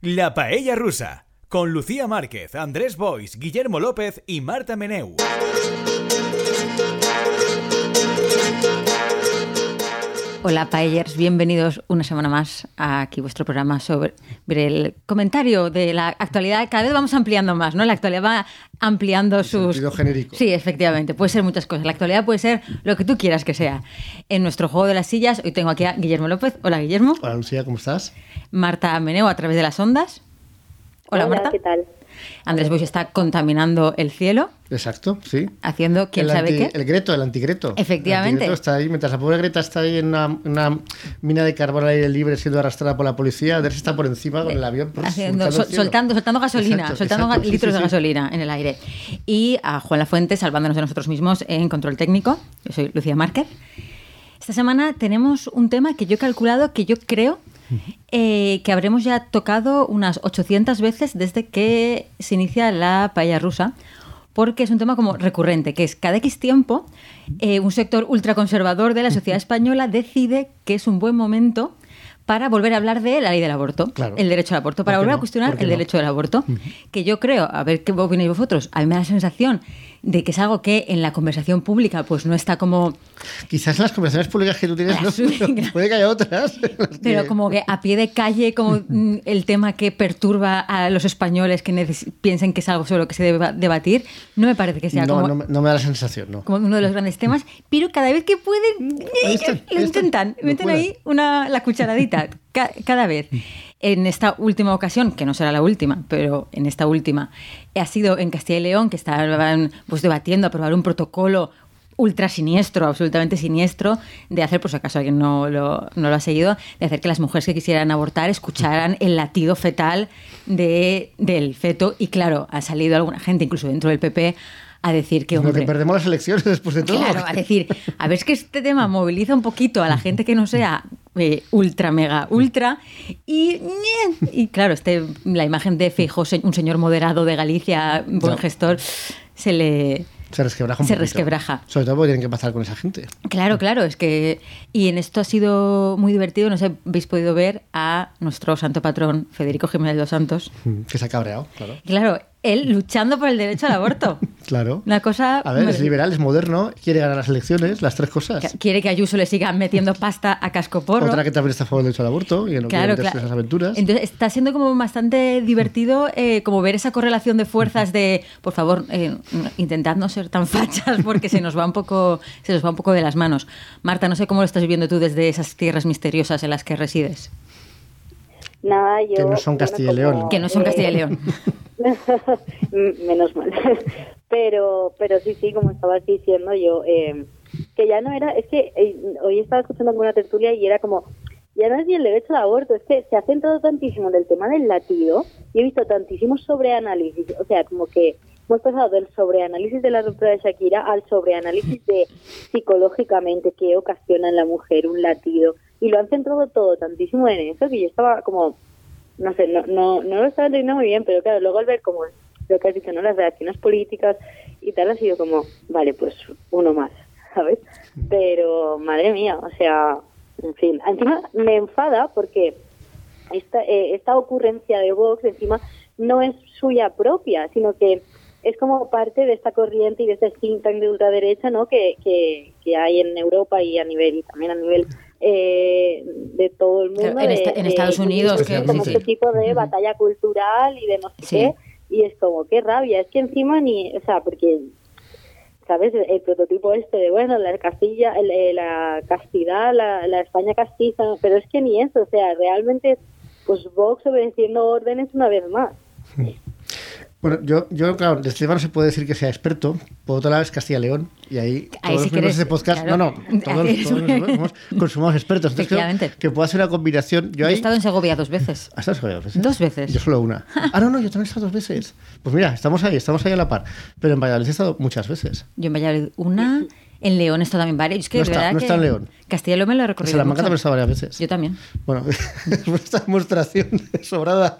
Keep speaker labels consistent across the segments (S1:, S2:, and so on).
S1: La Paella Rusa, con Lucía Márquez, Andrés Bois, Guillermo López y Marta Meneu.
S2: Hola Paellers, bienvenidos una semana más a aquí vuestro programa sobre el comentario de la actualidad. Cada vez vamos ampliando más, ¿no? La actualidad va ampliando sus...
S3: Sentido genérico.
S2: Sí, efectivamente, puede ser muchas cosas. La actualidad puede ser lo que tú quieras que sea. En nuestro juego de las sillas, hoy tengo aquí a Guillermo López. Hola Guillermo.
S3: Hola Lucía, ¿cómo estás?
S2: Marta Meneo a través de las ondas. Hola, Marta.
S4: ¿qué tal?
S2: Andrés Boix está contaminando el cielo,
S3: Exacto, sí.
S2: haciendo quién
S3: el
S2: sabe
S3: anti-
S2: qué.
S3: El Greto, el antigreto.
S2: Efectivamente.
S3: El antigreto está ahí, mientras la pobre Greta está ahí en una, una mina de carbón al aire libre siendo arrastrada por la policía, Andrés está por encima con el avión.
S2: Haciendo-
S3: surcando
S2: sol-
S3: el cielo.
S2: soltando, soltando gasolina,
S3: Exacto,
S2: soltando
S3: exacto,
S2: litros
S3: sí,
S2: de
S3: sí.
S2: gasolina en el aire. Y a Juan Lafuente salvándonos de nosotros mismos en control técnico. Yo soy Lucía Márquez. Esta semana tenemos un tema que yo he calculado que yo creo eh, que habremos ya tocado unas 800 veces desde que se inicia la paella rusa, porque es un tema como recurrente, que es cada X tiempo eh, un sector ultraconservador de la sociedad española decide que es un buen momento para volver a hablar de la ley del aborto,
S3: Claro.
S2: el derecho al aborto,
S3: ¿Por
S2: para volver a cuestionar
S3: ¿Por qué
S2: el
S3: no?
S2: derecho del aborto, que yo creo, a ver qué opináis vosotros, a mí me da la sensación de que es algo que en la conversación pública pues no está como
S3: Quizás en las conversaciones públicas que tú tienes, no, pero puede que haya otras.
S2: Pero
S3: que-
S2: como que a pie de calle, como mm, el tema que perturba a los españoles que piensen que es algo sobre lo que se debe debatir, no me parece que sea
S3: no,
S2: como,
S3: no, me- no me da la sensación, no.
S2: como uno de los grandes temas, pero cada vez que pueden,
S3: Ahí están,
S2: lo
S3: ahí están.
S2: intentan,
S3: No
S2: meten ahí una, la cucharadita, ca- cada vez. En esta última ocasión, que no será la última, pero en esta última, ha sido en Castilla y León, que estaban pues, debatiendo aprobar un protocolo ultra siniestro, absolutamente siniestro, de hacer, por si acaso alguien no lo, no lo ha seguido, de hacer que las mujeres que quisieran abortar escucharan el latido fetal de, del feto. Y claro, ha salido alguna gente, incluso dentro del PP, a decir que,
S3: Lo que
S2: hombre,
S3: perdemos las elecciones después de todo.
S2: Claro, a decir, a ver, es que este tema moviliza un poquito a la gente que no sea eh, ultra, mega, ultra. Y, y claro, este, la imagen de Feijóo, un señor moderado de Galicia, buen gestor, se le.
S3: Se resquebraja un
S2: Se
S3: poquito.
S2: resquebraja.
S3: Sobre todo porque tienen que pasar con esa gente.
S2: Claro, claro, es que. Y en esto ha sido muy divertido, no sé, habéis podido ver a nuestro santo patrón, Federico Jiménez dos Santos.
S3: Que se ha cabreado, claro.
S2: Claro, él luchando por el derecho al aborto.
S3: Claro.
S2: Una cosa.
S3: A ver, es liberal, es moderno, quiere ganar las elecciones, las tres cosas.
S2: Quiere que Ayuso le siga metiendo pasta a cascoporro.
S3: Otra que también está a favor del derecho al aborto y que no
S2: Claro, claro.
S3: esas aventuras.
S2: Entonces está siendo como bastante divertido eh, como ver esa correlación de fuerzas de, por favor, eh, intentad no ser tan fachas porque se nos va un poco, se nos va un poco de las manos. Marta, no sé cómo lo estás viviendo tú desde esas tierras misteriosas en las que resides.
S4: Nada, yo...
S3: Que no son Castilla y León.
S4: como,
S2: Que no son
S4: eh,
S2: Castilla y León.
S4: Menos mal. Pero, pero sí, sí, como estabas diciendo yo, eh, que ya no era, es que eh, hoy estaba escuchando alguna tertulia y era como, ya no es ni el derecho al aborto, es que se ha centrado tantísimo en el tema del latido y he visto tantísimos sobreanálisis, o sea, como que hemos pasado del sobreanálisis de la ruptura de Shakira al sobreanálisis de psicológicamente qué ocasiona en la mujer un latido y lo han centrado todo tantísimo en eso que yo estaba como no sé, no, no, no lo estaba entendiendo muy bien, pero claro, luego al ver como lo que has dicho, ¿no? Las reacciones políticas y tal, ha sido como, vale, pues uno más, ¿sabes? Pero, madre mía, o sea, en fin, encima me enfada porque esta, eh, esta ocurrencia de Vox encima no es suya propia, sino que es como parte de esta corriente y de este think tank de ultraderecha, ¿no? Que, que, que hay en Europa y a nivel y también a nivel eh, de todo el mundo.
S2: En
S4: de-
S2: esta- en
S4: de-
S2: Estados Unidos,
S3: que-
S4: como
S3: sí,
S4: este
S3: sí.
S4: tipo de batalla cultural y de no sé
S2: Sí.
S4: qué. Y es como, qué rabia. Es que encima ni, o sea, porque ¿sabes? El, el prototipo este de, bueno, la Castilla, el- eh, la castidad, la, la España castiza, pero es que ni eso, o sea, realmente, pues Vox obedeciendo órdenes una vez más.
S3: Bueno, yo, yo, claro, de este tema no se puede decir que sea experto. Por otro lado es Castilla y León. Y ahí,
S2: Ahí
S3: todos
S2: si
S3: los miembros
S2: quieres,
S3: de este podcast,
S2: claro.
S3: no, no, todos, todos somos, consumamos expertos. Entonces creo que puede ser una combinación. Yo
S2: Yo he estado en Segovia dos veces.
S3: ¿Has estado en Segovia dos veces?
S2: Dos veces.
S3: Yo solo una. Ah, no, no, yo también he estado dos veces. Pues mira, estamos ahí, estamos ahí a la par. Pero en Valladolid he estado muchas veces.
S2: Yo en Valladolid una En León está también varios. Es que
S3: No
S2: de
S3: está-
S2: verdad
S3: no
S2: que
S3: está en León.
S2: Castilla y León me lo he
S3: En
S2: recorrido.
S3: Salamanca
S2: mucho.
S3: también está varias veces.
S2: Yo también.
S3: Bueno, es esta demostración sobrada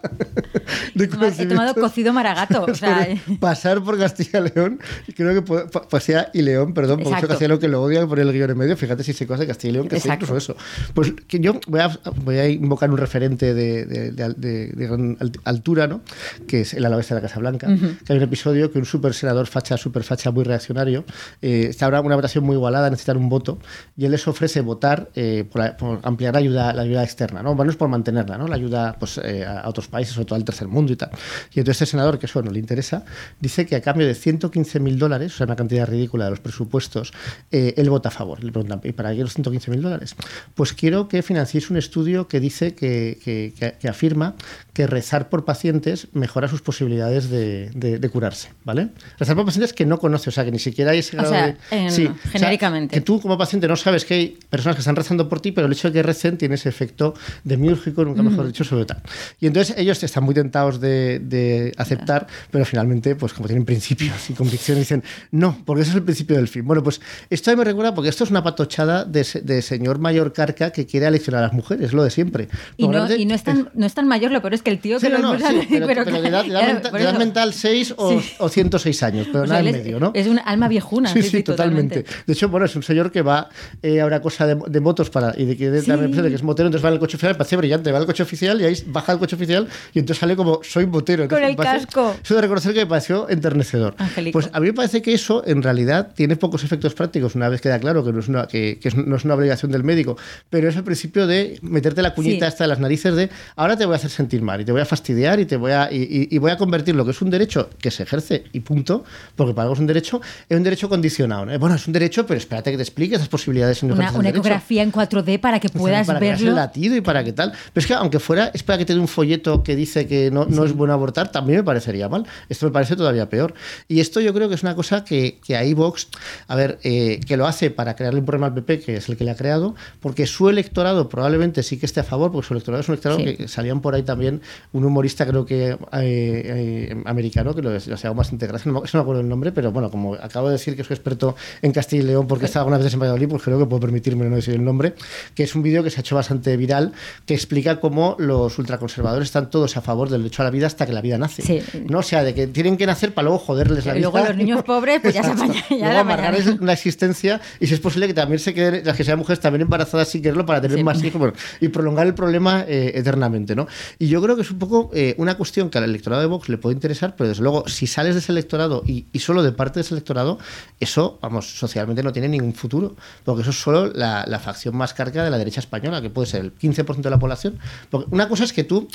S3: de
S2: He tomado- cocido maragato. O sea,
S3: sobre pasar por Castilla y León. Creo que pa- pasea y León, perdón, porque Castilla y León que lo odia por el guion en medio. Fíjate si se cosas de Castilla y León, que
S2: Exacto.
S3: incluso eso. Pues que yo voy a, voy a invocar un referente de, de- de- gran alt- altura, ¿no? Que es el Alavés de la Casa Blanca. Que hay un episodio que un super senador facha, super facha, muy reaccionario, eh, está ahora una muy igualada, necesitan un voto, y él les ofrece votar eh, por, ampliar la ayuda, la ayuda externa, ¿no? Bueno, es por mantenerla, ¿no? La ayuda pues, eh, a otros países, sobre todo al tercer mundo y tal. Y entonces este senador, que eso no le interesa, dice que a cambio de 115 mil dólares, o sea, una cantidad ridícula de los presupuestos, eh, él vota a favor. Le preguntan, ¿y para qué los 115 mil dólares? Pues quiero que financiéis un estudio que dice que- que- que afirma que rezar por pacientes mejora sus posibilidades de, de- de curarse, ¿vale? Rezar por pacientes que no conoce, o sea, que ni siquiera hay ese
S2: O
S3: grado
S2: sea,
S3: de...
S2: en-
S3: o sea,
S2: genéricamente.
S3: que tú como paciente no sabes que hay personas que están rezando por ti, pero el hecho de que recen tiene ese efecto demiúrgico, nunca mejor dicho, sobre tal. Y entonces ellos están muy tentados de, de aceptar, pero finalmente, pues como tienen principios y convicciones, dicen, no, porque ese es el principio del fin. Bueno, pues esto me recuerda, porque esto es una patochada de, de señor mayor carca que quiere aleccionar a las mujeres, lo de siempre.
S2: y no, y no es tan, no es tan mayor, lo peor es que el tío que lo
S3: no,
S2: impulsa-
S3: sí, pero, pero de edad, de edad
S2: claro,
S3: mental, de edad mental 6 o,
S2: Sí.
S3: o 106 años, pero
S2: O
S3: nada
S2: sea,
S3: en medio, ¿no?
S2: Es un alma viejuna.
S3: Sí, sí, totalmente. De hecho, bueno, es un señor que va eh, a una cosa de, de motos para, y de que de, que es motero, entonces va en el coche oficial, me parece brillante, va al coche oficial y ahí baja el coche oficial y entonces sale como soy motero. Entonces,
S2: Con el
S3: parece-
S2: casco.
S3: Eso de reconocer que me pareció enternecedor. Pues a mí me parece que eso en realidad tiene pocos efectos prácticos, una vez queda claro que no es una, que, no es una obligación del médico, pero es el principio de meterte la cuñita hasta las narices de ahora te voy a hacer sentir mal y te voy a fastidiar y te voy a y, voy a convertir lo que es un derecho que se ejerce y punto, porque para algo es un derecho, es un derecho condicionado. ¿no? Bueno, es un derecho, pero espérate que te explique esas posibilidades. en
S2: Una, una ecografía en 4D para que puedas
S3: para que veas el
S2: verlo.
S3: latido y para qué tal. Pero es que aunque fuera, es para que te dé un folleto que dice que no, no es bueno abortar, también me parecería mal. Esto me parece todavía peor. Y esto yo creo que es una cosa que, que ahí Vox, a ver, eh, que lo hace para crearle un problema al PP, que es el que le ha creado, porque su electorado probablemente sí que esté a favor, porque su electorado es un electorado
S2: Sí.
S3: que salían por ahí también un humorista, creo que eh, eh, americano, que lo, lo hacía bastante gracia, no, me- no me acuerdo el nombre, pero bueno, como acabo de decir que soy experto en Castilla y León porque he estado algunas veces en Valladolid, pues creo que puedo permitirme no decir el nombre, que es un vídeo que se ha hecho bastante viral, que explica cómo los ultraconservadores están todos a favor del derecho a la vida hasta que la vida nace.
S2: Sí.
S3: ¿no? O sea, de que tienen que nacer para luego joderles la
S2: Y
S3: vida.
S2: luego los niños pobres, pues ya se apañan,
S3: Luego amargarles la existencia y si es posible que también se queden, las que sean mujeres también embarazadas sin quererlo para tener
S2: Sí.
S3: más hijos bueno, y prolongar el problema eh, eternamente, ¿no? Y yo creo que es un poco eh, una cuestión que al electorado de Vox le puede interesar, pero desde luego, si sales de ese electorado y, y solo de parte de ese electorado, eso, vamos, socialmente no tiene ningún futuro, porque eso es solo la, la facción más carga de la derecha española, que puede ser el 15% de la población. Porque una cosa es que tú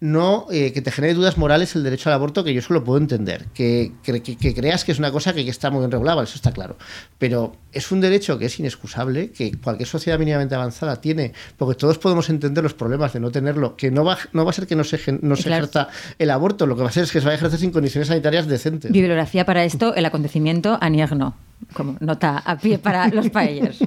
S3: no eh, que te genere dudas morales el derecho al aborto, que yo eso lo puedo entender. Que, que- creas que es una cosa que, que está muy bien regulada, eso está claro. Pero es un derecho que es inexcusable, que cualquier sociedad mínimamente avanzada tiene, porque todos podemos entender los problemas de no tenerlo, que no va, no va a ser que no se, gen- no se
S2: Claro.
S3: ejerza el aborto, lo que va a ser es que se va a ejercer sin condiciones sanitarias decentes.
S2: Bibliografía para esto, el acontecimiento Aniegno. Como nota a pie para los paellers.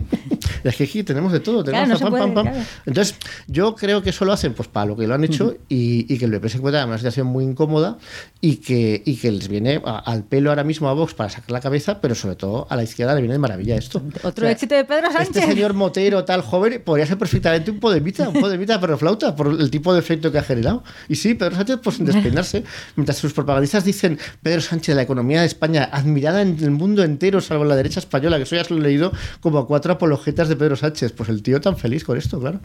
S3: Es que aquí tenemos de todo.
S2: Claro,
S3: Tenemos
S2: no
S3: a
S2: se
S3: pam,
S2: puede,
S3: pam, pam.
S2: claro.
S3: Entonces, yo creo que eso lo hacen pues para lo que lo han hecho y, y que el PP se encuentra en una situación muy incómoda y que, y que les viene a- al pelo ahora mismo a Vox para sacar la cabeza, pero sobre todo a la izquierda le viene de maravilla esto.
S2: Otro éxito de Pedro Sánchez.
S3: Este señor Motero, tal joven, podría ser perfectamente un podemita, un podemita pero flauta, por el tipo de efecto que ha generado. Y sí, Pedro Sánchez, pues sin despeinarse. Mientras sus propagandistas dicen Pedro Sánchez, la economía de España, admirada en el mundo entero, salvo la derecha española, que eso ya se lo he leído como a cuatro apologetas de Pedro Sánchez. Pues el tío tan feliz con esto, claro.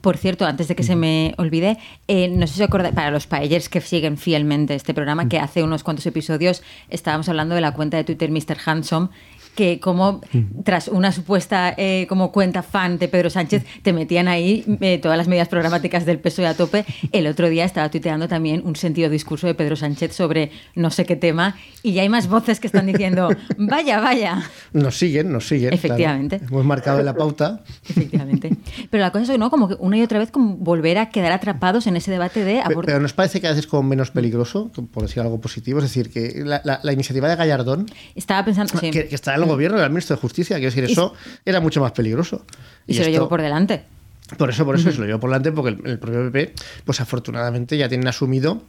S2: Por cierto, antes de que se me olvide, eh, no sé si acordáis, para los paellers que siguen fielmente este programa, que hace unos cuantos episodios estábamos hablando de la cuenta de Twitter Mr. Handsome, que como tras una supuesta eh, como cuenta fan de Pedro Sánchez, te metían ahí eh, todas las medidas programáticas del PSOE a tope. El otro día estaba tuiteando también un sentido discurso de Pedro Sánchez sobre no sé qué tema, y ya hay más voces que están diciendo, vaya, vaya.
S3: Nos siguen, nos siguen. claro.
S2: Efectivamente.
S3: Hemos marcado la pauta.
S2: Efectivamente. Pero la cosa es que no, como que una y otra vez como volver a quedar atrapados en ese debate de
S3: Pe-
S2: aborto.
S3: Pero nos parece que a veces como menos peligroso, por decir algo positivo, es decir, que la, la- la iniciativa de Gallardón
S2: Estaba pensando, sí.
S3: que, que está gobierno del ministro de Justicia, quiero decir, eso era mucho más peligroso.
S2: y se lo llevó por delante.
S3: Por eso, por eso se lo llevó por delante, porque el, el propio PP, pues afortunadamente ya tienen asumido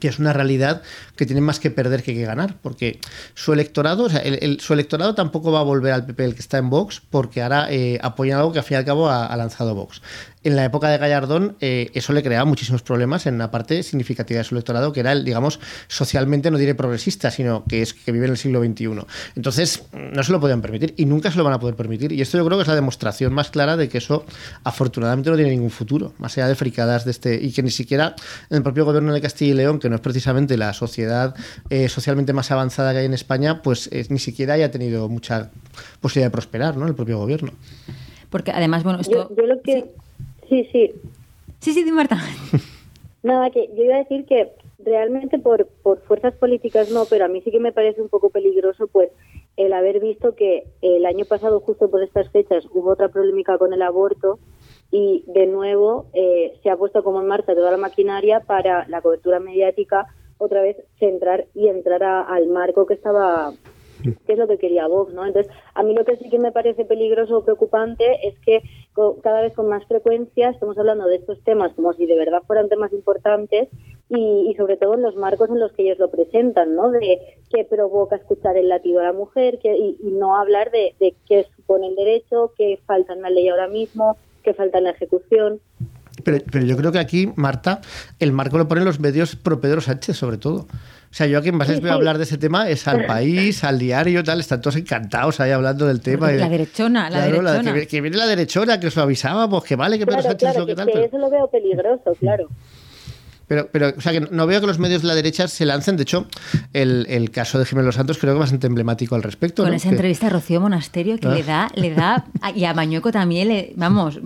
S3: que es una realidad que tienen más que perder que que ganar, porque su electorado, o sea, el, su electorado tampoco va a volver al PP el que está en Vox, porque ahora eh, apoyan algo que al fin y al cabo ha, ha lanzado Vox en la época de Gallardón eh, eso le creaba muchísimos problemas en una parte significativa de su electorado, que era el, digamos, socialmente, no diré progresista, sino que es que vive en el siglo XXI. Entonces, no se lo podían permitir y nunca se lo van a poder permitir. Y esto yo creo que es la demostración más clara de que eso, afortunadamente, no tiene ningún futuro, más allá de fricadas de este, y que ni siquiera en el propio gobierno de Castilla y León, que no es precisamente la sociedad eh, socialmente más avanzada que hay en España, pues eh, ni siquiera haya tenido mucha posibilidad de prosperar, ¿no? El propio gobierno.
S2: Porque además, bueno, esto...
S4: Yo, lo que... Sí, sí.
S2: Sí, sí, Marta.
S4: Nada, que yo iba a decir que realmente por, por fuerzas políticas no, pero a mí sí que me parece un poco peligroso pues el haber visto que el año pasado, justo por estas fechas, hubo otra polémica con el aborto y de nuevo eh, se ha puesto como en marcha toda la maquinaria para la cobertura mediática otra vez centrar y entrar al marco que estaba que es lo que quería Vox, ¿no? Entonces, a mí lo que sí que me parece peligroso o preocupante es que cada vez con más frecuencia estamos hablando de estos temas como si de verdad fueran temas importantes y, sobre todo en los marcos en los que ellos lo presentan, ¿no? De qué provoca escuchar el latido a la mujer y, no hablar de, de qué supone el derecho, qué falta en la ley ahora mismo, qué falta en la ejecución.
S3: Pero, pero, yo creo que aquí, Marta, el marco lo ponen los medios pro Pedro Sánchez, sobre todo. O sea, yo a quien más les a hablar de ese tema es al país, al diario, tal, están todos encantados ahí hablando del tema.
S2: La derechona, la derechona.
S3: que, viene la derechona, que os lo avisábamos, que vale, que Pedro Sánchez
S4: es
S3: lo que,
S4: tal. Que eso lo veo peligroso, claro.
S3: Pero, pero, o sea, que no veo que los medios de la derecha se lancen. De hecho, el, el caso de Jiménez Los Santos creo que es bastante emblemático al respecto.
S2: Con
S3: ¿no?
S2: esa entrevista a Rocío Monasterio que le da, le da, y a Mañueco también, le, vamos,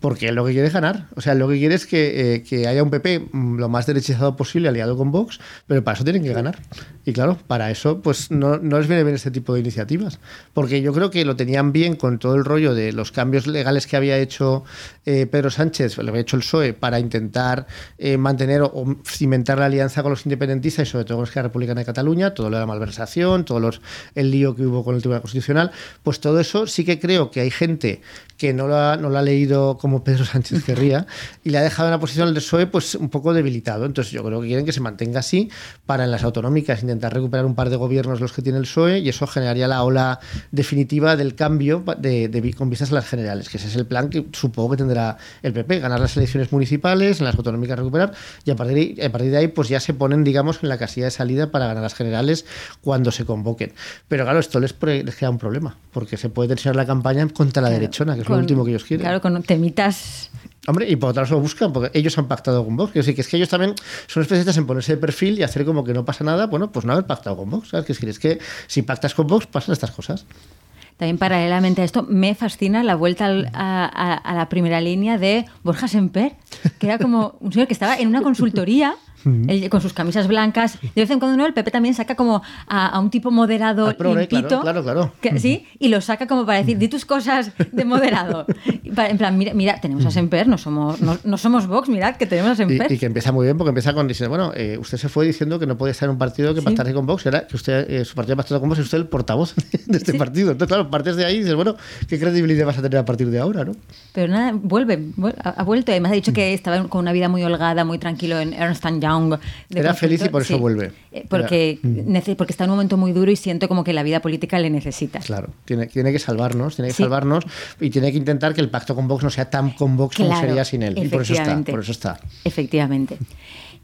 S3: porque lo que quiere es ganar. O sea, lo que quiere es que, eh, que, haya un PP mm, lo más derechizado posible aliado con Vox, pero para eso tienen que ganar. Y claro, para eso pues no, no les viene bien este tipo de iniciativas. Porque yo creo que lo tenían bien con todo el rollo de los cambios legales que había hecho eh, Pedro Sánchez, lo había hecho el PSOE, para intentar eh, mantener o, cimentar la alianza con los independentistas y sobre todo con la Republicana de Cataluña, todo lo de la malversación, todo los, el lío que hubo con el Tribunal Constitucional, pues todo eso sí que creo que hay gente que no lo no lo ha leído como Pedro Sánchez querría y le ha dejado en la posición del PSOE pues un poco debilitado. Entonces yo creo que quieren que se mantenga así para en las autonómicas intentar recuperar un par de gobiernos los que tiene el PSOE y eso generaría la ola definitiva del cambio de, de, con vistas a las generales, que ese es el plan que supongo que tendrá el PP, ganar las elecciones municipales, en las autonómicas recuperar y a partir, de, a partir de ahí pues ya se ponen digamos en la casilla de salida para ganar las generales cuando se convoquen. Pero claro, esto les, les crea un problema porque se puede tensionar la campaña contra la claro. derechona, que es con, lo último que ellos quieren.
S2: Claro, con temitas.
S3: Hombre, y por otro lado lo buscan, porque ellos han pactado con Vox. Que, sí, que es que ellos también son especialistas en ponerse de perfil y hacer como que no pasa nada, bueno, pues no haber pactado con Vox. ¿sabes? Que es, que, es que si pactas con Vox pasan estas cosas.
S2: También paralelamente a esto, me fascina la vuelta al, a, a, a, la primera línea de Borja Semper, que era como un señor que estaba en una consultoría él, con sus camisas blancas. De vez en cuando ¿no? el Pepe también saca como a, a un tipo moderado limpito.
S3: Claro, claro, claro.
S2: Que, ¿sí? Y lo saca como para decir, di tus cosas de moderado. en plan, mira, mira tenemos a Semper, no somos, no, no, somos Vox, mirad que tenemos a Semper.
S3: Y, y, que empieza muy bien porque empieza con diciendo, bueno, eh, usted se fue diciendo que no podía estar en un partido que ¿Sí? pactase con Vox, era que usted, eh, su partido pactado con Vox y usted el portavoz de este ¿Sí? partido. Entonces, claro, partes de ahí y dices, bueno, ¿qué credibilidad vas a tener a partir de ahora, no?
S2: Pero nada, vuelve, ha vuelto. Además ha dicho que estaba con una vida muy holgada, muy tranquilo en Ernst Young.
S3: De era feliz y por eso
S2: sí,
S3: vuelve.
S2: Porque, era. porque está en un momento muy duro y siento como que la vida política le necesita.
S3: Claro, tiene, tiene que salvarnos, tiene que sí. salvarnos y tiene que intentar que el pacto con Vox no sea tan con Vox
S2: claro,
S3: como sería sin él. Y por eso está. Por eso está.
S2: Efectivamente.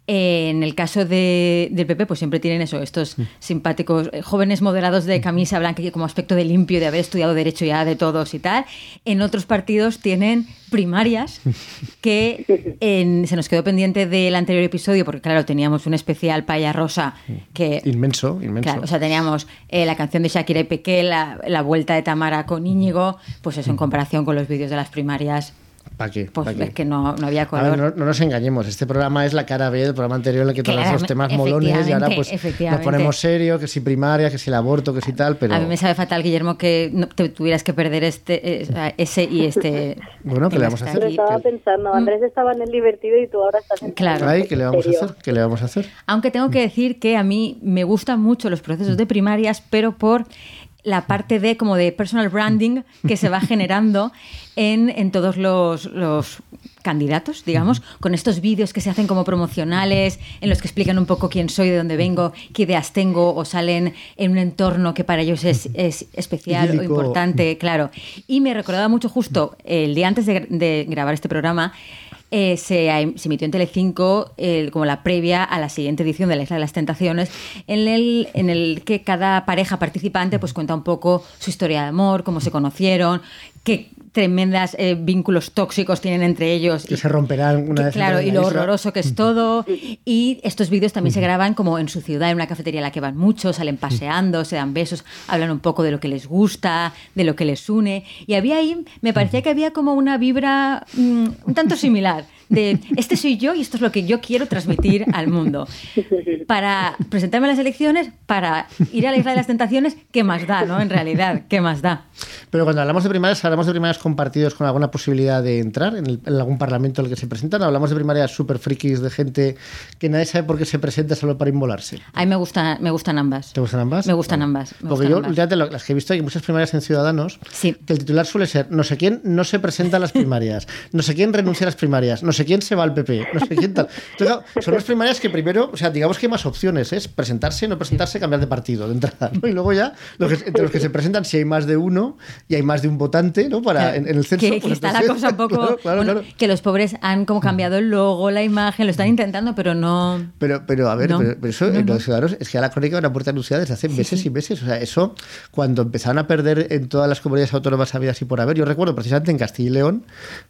S2: Eh, en el caso de, del PP, pues siempre tienen eso, estos simpáticos eh, jóvenes moderados de camisa blanca que como aspecto de limpio, de haber estudiado derecho ya de todos y tal. En otros partidos tienen primarias que en, se nos quedó pendiente del anterior episodio porque claro teníamos un especial Paya Rosa que
S3: inmenso inmenso.
S2: Claro, o sea teníamos eh, la canción de Shakira y Pequé la, la, vuelta de Tamara con Íñigo pues eso en comparación con los vídeos de las primarias
S3: ¿Para qué?
S2: Pues
S3: ¿Pa qué?
S2: es que no, no había color.
S3: Ver, no, no, nos engañemos, este programa es la cara B del programa anterior en el que tratamos los temas molones y ahora pues nos ponemos serio, que si primaria, que si el aborto, que si tal, pero...
S2: A mí me sabe fatal, Guillermo, que no, te tuvieras que perder este eh, ese y este...
S3: bueno, ¿qué le vamos a hacer?
S4: Pero estaba pensando, Andrés estaba en el divertido y tú ahora estás en
S2: claro.
S3: Ay, ¿qué le vamos a hacer? ¿Qué le vamos a hacer?
S2: Aunque tengo que decir que a mí me gustan mucho los procesos de primarias, pero por la parte de como de personal branding que se va generando en, en todos los, los candidatos, digamos, con estos vídeos que se hacen como promocionales, en los que explican un poco quién soy, de dónde vengo, qué ideas tengo, o salen en un entorno que para ellos es, es especial o importante, claro. Y me recordaba mucho justo el día antes de, de grabar este programa, eh, se, emitió en Telecinco el, como la previa a la siguiente edición de la Isla de las Tentaciones, en el, en el que cada pareja participante pues cuenta un poco su historia de amor, cómo se conocieron, qué tremendas eh, vínculos tóxicos tienen entre ellos.
S3: Que
S2: y,
S3: se romperán una
S2: que,
S3: vez
S2: Claro, y lo
S3: isla.
S2: horroroso que es todo. Y estos vídeos también se graban como en su ciudad, en una cafetería a la que van muchos, salen paseando, se dan besos, hablan un poco de lo que les gusta, de lo que les une. Y había ahí, me parecía que había como una vibra mmm, un tanto similar de este soy yo y esto es lo que yo quiero transmitir al mundo. Para presentarme a las elecciones, para ir a la isla de las tentaciones, ¿qué más da, no? En realidad, ¿qué más da?
S3: Pero cuando hablamos de primarias, hablamos de primarias compartidos con alguna posibilidad de entrar en, el, en algún parlamento en el que se presentan. Hablamos de primarias súper frikis de gente que nadie sabe por qué se presenta solo para inmolarse.
S2: A mí me, gusta, me gustan ambas.
S3: ¿Te gustan ambas?
S2: Me gustan ambas. Me
S3: Porque
S2: gustan
S3: yo,
S2: ambas.
S3: últimamente, las que he visto, hay muchas primarias en Ciudadanos,
S2: sí.
S3: que el titular suele ser no sé quién no se presenta a las primarias, no sé quién renuncia a las primarias, no sé quién se va al PP, no sé quién tal. Entonces, claro, son las primarias que primero, o sea, digamos que hay más opciones, es presentarse, no presentarse, cambiar de partido de entrada, ¿no? Y luego ya, lo que, entre los que se presentan, si hay más de uno y hay más de un votante, ¿no? Para, en, en, el censo.
S2: Que, que
S3: pues
S2: está
S3: entonces,
S2: la cosa un poco.
S3: Claro, claro,
S2: bueno. Que los pobres han como cambiado el logo, la imagen, lo están intentando, pero no.
S3: Pero, pero a ver,
S2: No.
S3: pero, pero eso,
S2: No,
S3: eh,
S2: no.
S3: los ciudadanos, es que a la crónica de una puerta anunciada desde hace meses y meses. O sea, eso, cuando empezaron a perder en todas las comunidades autónomas habidas y por haber, yo recuerdo precisamente en Castilla y León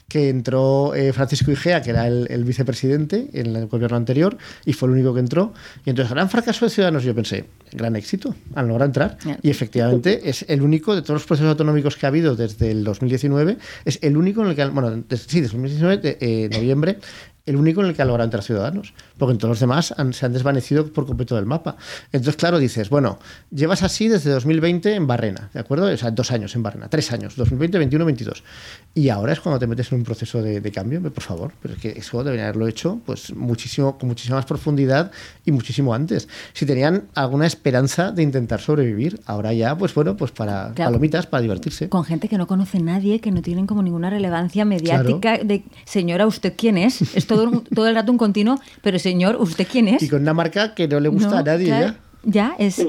S3: que entró eh, Francisco Igea, que era el, el vicepresidente en el gobierno anterior, y fue el único que entró. Y entonces, gran fracaso de Ciudadanos, yo pensé, gran éxito, han logrado entrar. Y efectivamente es el único de todos los procesos autonómicos que ha habido desde el 2019, es el único en el que, bueno, des- sí, desde 2019, de, eh, noviembre, el único en el que ha logrado entrar Ciudadanos, porque en todos los demás han- se han desvanecido por completo del mapa. Entonces, claro, dices, bueno, llevas así desde 2020 en Barrena, ¿de acuerdo? O sea, dos años en Barrena, tres años, 2020, 21, 22. Y ahora es cuando te metes en un proceso de, de cambio, por favor, pero es que eso deberían haberlo hecho pues muchísimo, con muchísima más profundidad y muchísimo antes. Si tenían alguna esperanza de intentar sobrevivir, ahora ya, pues bueno, pues para
S2: Claro.
S3: palomitas, para divertirse.
S2: Con gente que no conoce a nadie, que no tienen como ninguna relevancia mediática. De señora, ¿usted quién es? Es todo, el rato un continuo, pero señor, ¿usted quién es?
S3: Y con una marca que no le gusta
S2: No,
S3: a nadie
S2: claro,
S3: ya.
S2: Ya, es.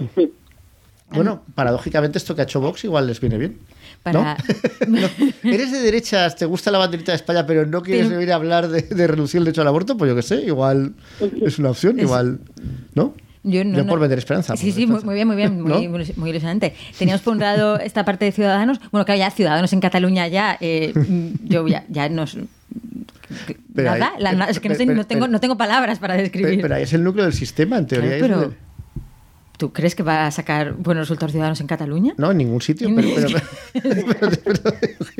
S3: Bueno, paradójicamente esto que ha hecho Vox igual les viene bien.
S2: Para.
S3: ¿no? No, Eres de derechas, te gusta la banderita de España, pero no quieres
S2: Pero-
S3: venir a hablar de, de reducir el derecho al aborto, pues yo qué sé, igual es una opción,
S2: Es-
S3: igual, ¿no?
S2: Yo no, no-
S3: por vender esperanza.
S2: Sí, sí, muy,
S3: esperanza.
S2: muy bien, muy bien, muy,
S3: ¿No?
S2: muy, muy ilusionante. Teníamos por un lado esta parte de Ciudadanos. Bueno, claro, ya Ciudadanos en Cataluña ya, eh, yo ya, ya nos...
S3: Pero
S2: nada,
S3: ahí-
S2: la- na- es que no, sé-
S3: pero-
S2: no tengo,
S3: pero-
S2: no tengo palabras para describir.
S3: pero ahí es el núcleo del sistema, en teoría.
S2: Claro, pero- ¿Tú crees que va a sacar buenos resultados Ciudadanos en Cataluña?
S3: No, en ningún sitio, pero, yo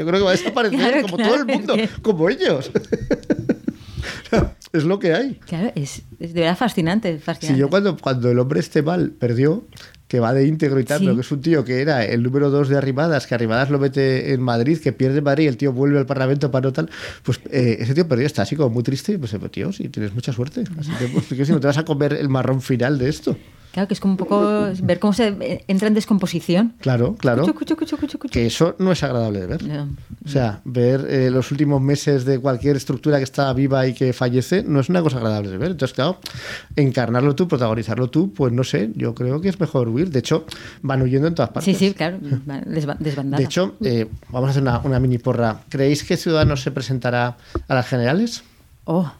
S3: creo que va a desaparecer
S2: Claro,
S3: como
S2: claro,
S3: todo el mundo,
S2: es que-
S3: como ellos. es lo que hay.
S2: Claro, es, es de verdad fascinante, fascinante.
S3: Si yo cuando, cuando el hombre este mal perdió, que va de íntegro y tal,
S2: Sí.
S3: pero que es un tío que era el número dos de Arrimadas, que Arrimadas lo mete en Madrid, que pierde Madrid y el tío vuelve al Parlamento para no tal, pues eh, ese tío perdió, está así como muy triste, y pues tío, sí, tienes mucha suerte. Así que, pues, que si no te vas a comer el marrón final de esto.
S2: Claro, que es como un poco ver cómo se entra en descomposición.
S3: Claro, claro.
S2: Cuchu.
S3: Que eso no es agradable de ver.
S2: No.
S3: O sea, ver eh, los últimos meses de cualquier estructura que está viva y que fallece no es una cosa agradable de ver. Entonces, claro, encarnarlo tú, protagonizarlo tú, pues no sé, yo creo que es mejor huir. De hecho, van huyendo en todas partes.
S2: Sí, sí, claro, desbandada.
S3: De hecho, eh, vamos a hacer una, una mini porra. ¿Creéis que Ciudadanos se presentará a las generales?
S2: Oh.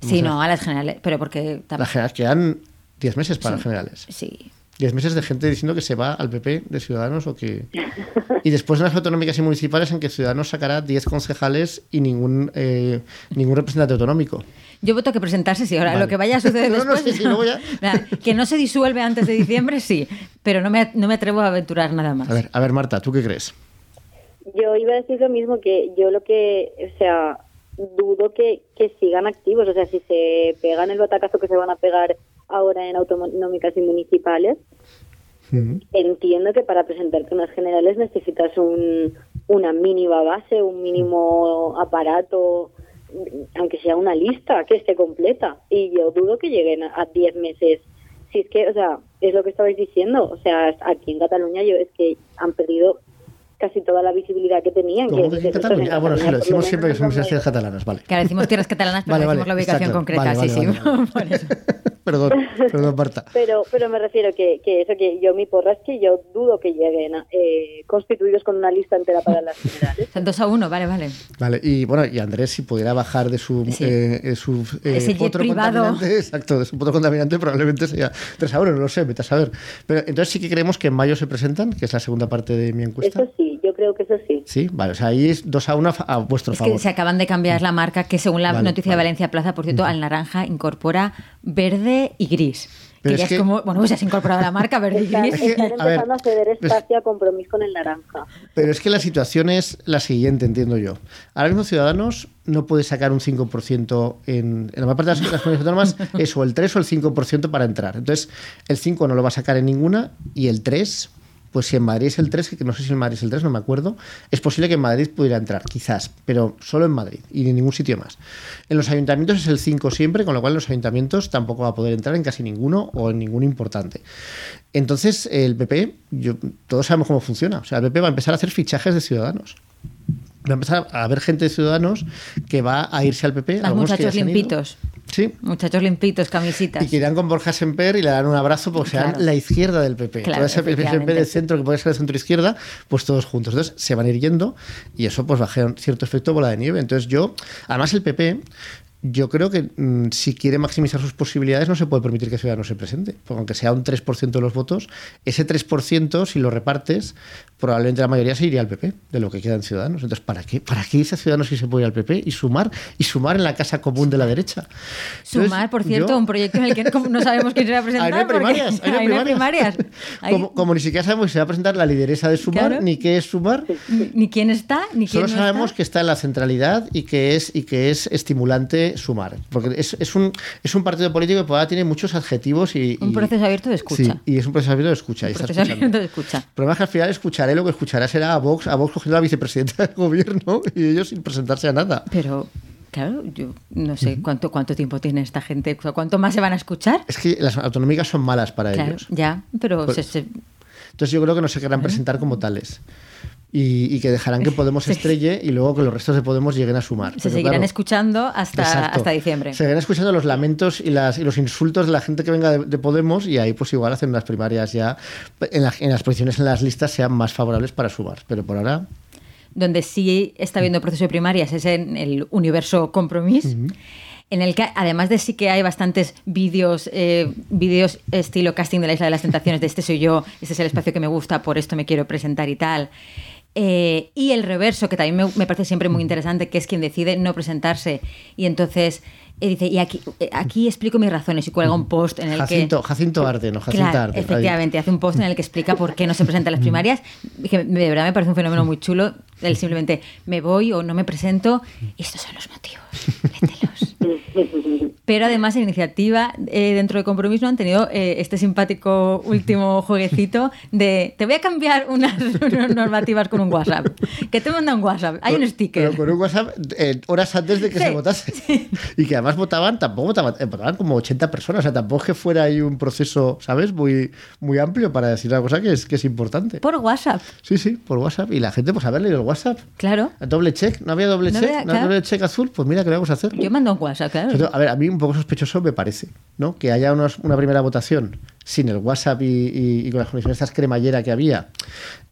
S2: Sí, no, a las generales, pero porque
S3: Las generales quedan 10 meses para
S2: Sí.
S3: generales.
S2: Sí.
S3: 10 meses de gente diciendo que se va al PP de Ciudadanos o que... Y después en las autonómicas y municipales en que Ciudadanos sacará 10 concejales y ningún, eh, ningún representante autonómico.
S2: Yo voto que presentarse, sí. Ahora,
S3: Vale.
S2: lo que vaya a suceder
S3: No, no,
S2: después.
S3: sí, sí, luego ya.
S2: Nada, que no se disuelve antes de diciembre, sí. Pero no me, no me atrevo a aventurar nada más.
S3: A ver, a ver Marta, ¿tú qué crees?
S4: Yo iba a decir lo mismo que yo lo que, o sea, dudo que, que sigan activos. O sea, si se pegan el batacazo que se van a pegar ahora en autonómicas y municipales,
S3: Ujú.
S4: entiendo que para presentarte unas generales necesitas un, una mínima base, un mínimo aparato, aunque sea una lista que esté completa. Y yo dudo que lleguen a 10 meses. Si es que, o sea, es lo que estabais diciendo. O sea, aquí en Cataluña yo es que han perdido casi toda la visibilidad que tenían.
S3: ¿Cómo
S4: que,
S3: que en Cataluña? Ah, bueno, sí, lo decimos siempre que son universidades catalanas, vale.
S2: Claro, decimos tierras catalanas, pero
S3: Vale,
S2: no
S3: vale,
S2: decimos la ubicación
S3: exacto.
S2: concreta,
S3: Vale,
S2: sí,
S3: vale,
S2: sí.
S3: vale, vale.
S2: por eso.
S3: Perdón, perdón, Marta.
S4: Pero, pero me refiero que, que eso, que yo mi porra es que yo dudo que lleguen eh, constituidos con una lista entera para las generales.
S2: Son dos a uno, vale, vale.
S3: Vale, y bueno, y Andrés, si pudiera bajar de su,
S2: Sí.
S3: eh, su eh, potro
S2: privado.
S3: contaminante, exacto, de su potro contaminante, probablemente sería tres euros, no lo sé, vete a saber. Pero entonces sí que creemos que en mayo se presentan, que es la segunda parte de mi encuesta.
S4: Eso sí, creo que eso sí.
S3: Sí, vale, o sea, ahí es dos a uno a, fa- a vuestro
S2: Es
S3: favor.
S2: que se acaban de cambiar la marca, que según la
S3: Vale,
S2: noticia de
S3: vale.
S2: Valencia Plaza, por cierto, al naranja incorpora verde y gris.
S3: Pero
S2: que ya
S3: es
S2: es,
S3: que-
S2: como, bueno, pues ya se ha incorporado la marca verde y
S4: Están,
S2: gris.
S3: que,
S4: están
S3: a ver,
S4: empezando a, ceder
S3: es-
S4: espacio a compromiso con el naranja.
S3: Pero es que la situación es la siguiente, entiendo yo. Ahora mismo Ciudadanos no puede sacar un 5% en, en la mayor parte de las, las comunidades autónomas, es o el 3 o el 5% para entrar. Entonces, el 5 no lo va a sacar en ninguna y el 3, pues si en Madrid es el 3, que no sé si en Madrid es el 3, no me acuerdo, es posible que en Madrid pudiera entrar, quizás, pero solo en Madrid y en ningún sitio más. En los ayuntamientos es el 5 siempre, con lo cual en los ayuntamientos tampoco va a poder entrar en casi ninguno o en ningún importante. Entonces, el PP, yo, todos sabemos cómo funciona. O sea, el PP va a empezar a hacer fichajes de ciudadanos. Va a empezar a haber gente de ciudadanos que va a irse al PP.
S2: Los muchachos
S3: ido. Sí.
S2: Muchachos limpitos, camisitas.
S3: Y que irán con Borja Semper y le dan un abrazo porque
S2: Claro.
S3: serán la izquierda del PP.
S2: Claro, efectivamente.
S3: del centro, que puede ser el centro izquierda, pues todos juntos. Entonces se van a ir yendo y eso pues va a generar cierto efecto bola de nieve. Entonces yo, además el PP, yo creo que mm, si quiere maximizar sus posibilidades no se puede permitir que Ciudadanos se presente. Porque aunque sea un 3% de los votos, ese 3% si lo repartes, probablemente la mayoría se iría al PP de lo que queda en Ciudadanos. Entonces, ¿para qué? ¿Para qué irse a Ciudadanos si se puede ir al PP y sumar? Y sumar en la casa común de la derecha. Entonces,
S2: Sumar, por cierto,
S3: yo-
S2: un proyecto en el que no sabemos quién se va a presentar.
S3: Ahí no hay primarias. Hay
S2: ahí no hay
S3: primarias.
S2: primarias. Ahí-
S3: Como, como ni siquiera sabemos si se va a presentar la lideresa de Sumar,
S2: Claro.
S3: ni qué es Sumar.
S2: ni, ni quién está, ni quién
S3: Solo
S2: no
S3: sabemos
S2: está.
S3: que está en la centralidad y que es, y que es estimulante Sumar. Porque es, es un, es un partido político que ahora tiene muchos adjetivos y.
S2: Un
S3: y-
S2: proceso abierto de escucha.
S3: Sí, y es un proceso abierto de escucha.
S2: Un proceso abierto de escucha.
S3: El problema es que al final escucharé lo que escuchará será a Vox, a Vox cogiendo a la vicepresidenta del gobierno y ellos sin presentarse a nada.
S2: Pero, claro, yo no sé cuánto, cuánto tiempo tiene esta gente, cuánto más se van a escuchar.
S3: Es que las autonómicas son malas para
S2: Claro,
S3: ellos.
S2: ya, pero
S3: Pues-
S2: se- se-
S3: Entonces yo creo que no se querrán presentar como tales. Y, y que dejarán que Podemos estrelle y luego que los restos de Podemos lleguen a sumar.
S2: se
S3: Pero
S2: seguirán
S3: claro,
S2: escuchando hasta,
S3: exacto.
S2: hasta diciembre.
S3: Seguirán escuchando los lamentos y, las, y los insultos de la gente que venga de, de Podemos y ahí pues igual hacen las primarias ya en, la- en las posiciones en las listas sean más favorables para sumar. Pero por ahora
S2: Donde sí está habiendo proceso de primarias es en el universo compromiso. En el que, además de sí que hay bastantes vídeos, eh, vídeos estilo casting de la Isla de las Tentaciones, de este soy yo, este es el espacio que me gusta, por esto me quiero presentar y tal. Eh, y el reverso, que también me, me parece siempre muy interesante, que es quien decide no presentarse. Y entonces eh, dice, y aquí, eh, aquí explico mis razones y cuelga un post en el
S3: Jacinto,
S2: que...
S3: Jacinto Arden o Jacinta
S2: Claro,
S3: Arden.
S2: efectivamente, hace un post en el que explica por qué no se presenta a las primarias. Que de verdad me parece un fenómeno muy chulo. Él simplemente me voy o no me presento. Y estos son los motivos. Lételos. Pero además, en iniciativa eh, dentro de Compromiso han tenido eh, este simpático último jueguecito de te voy a cambiar unas, unas normativas con un WhatsApp. Que te manda un WhatsApp. Hay un sticker.
S3: Pero con un WhatsApp eh, horas antes de que
S2: Sí,
S3: se votase. Y que además votaban, tampoco votaban, eh, votaban como 80 personas. O sea, tampoco es que fuera ahí un proceso, ¿sabes? Muy, muy amplio para decir una cosa que es, que es importante.
S2: Por WhatsApp.
S3: Sí, sí, por WhatsApp. Y la gente, pues, haber leído el WhatsApp.
S2: Claro.
S3: Doble check, ¿no había doble
S2: No
S3: check?
S2: había,
S3: ¿No había
S2: claro.
S3: doble check azul? Pues mira, ¿qué le vamos a hacer?
S2: Yo mando un
S3: A ver, a mí un poco sospechoso me parece, ¿no? Que haya una primera votación sin el WhatsApp y, y- y con las condiciones estas cremallera que había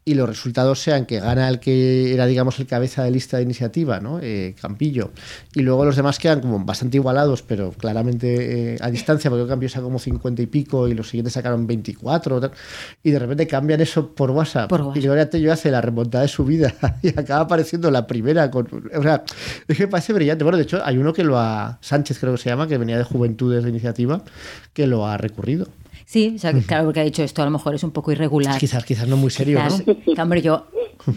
S3: y los resultados sean que gana el que era, digamos, el cabeza de lista de iniciativa, ¿no? Eh, Campillo. Y luego los demás quedan como bastante igualados, pero claramente eh, a distancia, porque el Campillo saca como 50 y pico y los siguientes sacaron 24. tal. y de repente cambian eso por WhatsApp.
S2: Por WhatsApp.
S3: Y Gloria Tello hace la remontada de su vida y acaba apareciendo la primera. Con, o sea, es que me parece brillante. Bueno, de hecho, hay uno que lo ha. Sánchez, creo que se llama, que venía de Juventudes de Iniciativa, que lo ha recurrido.
S2: Sí, o sea, que, claro, porque ha dicho esto a lo mejor es un poco irregular.
S3: Quizás, quizás no muy serio,
S2: Quizás-
S3: ¿no?
S2: hombre, yo,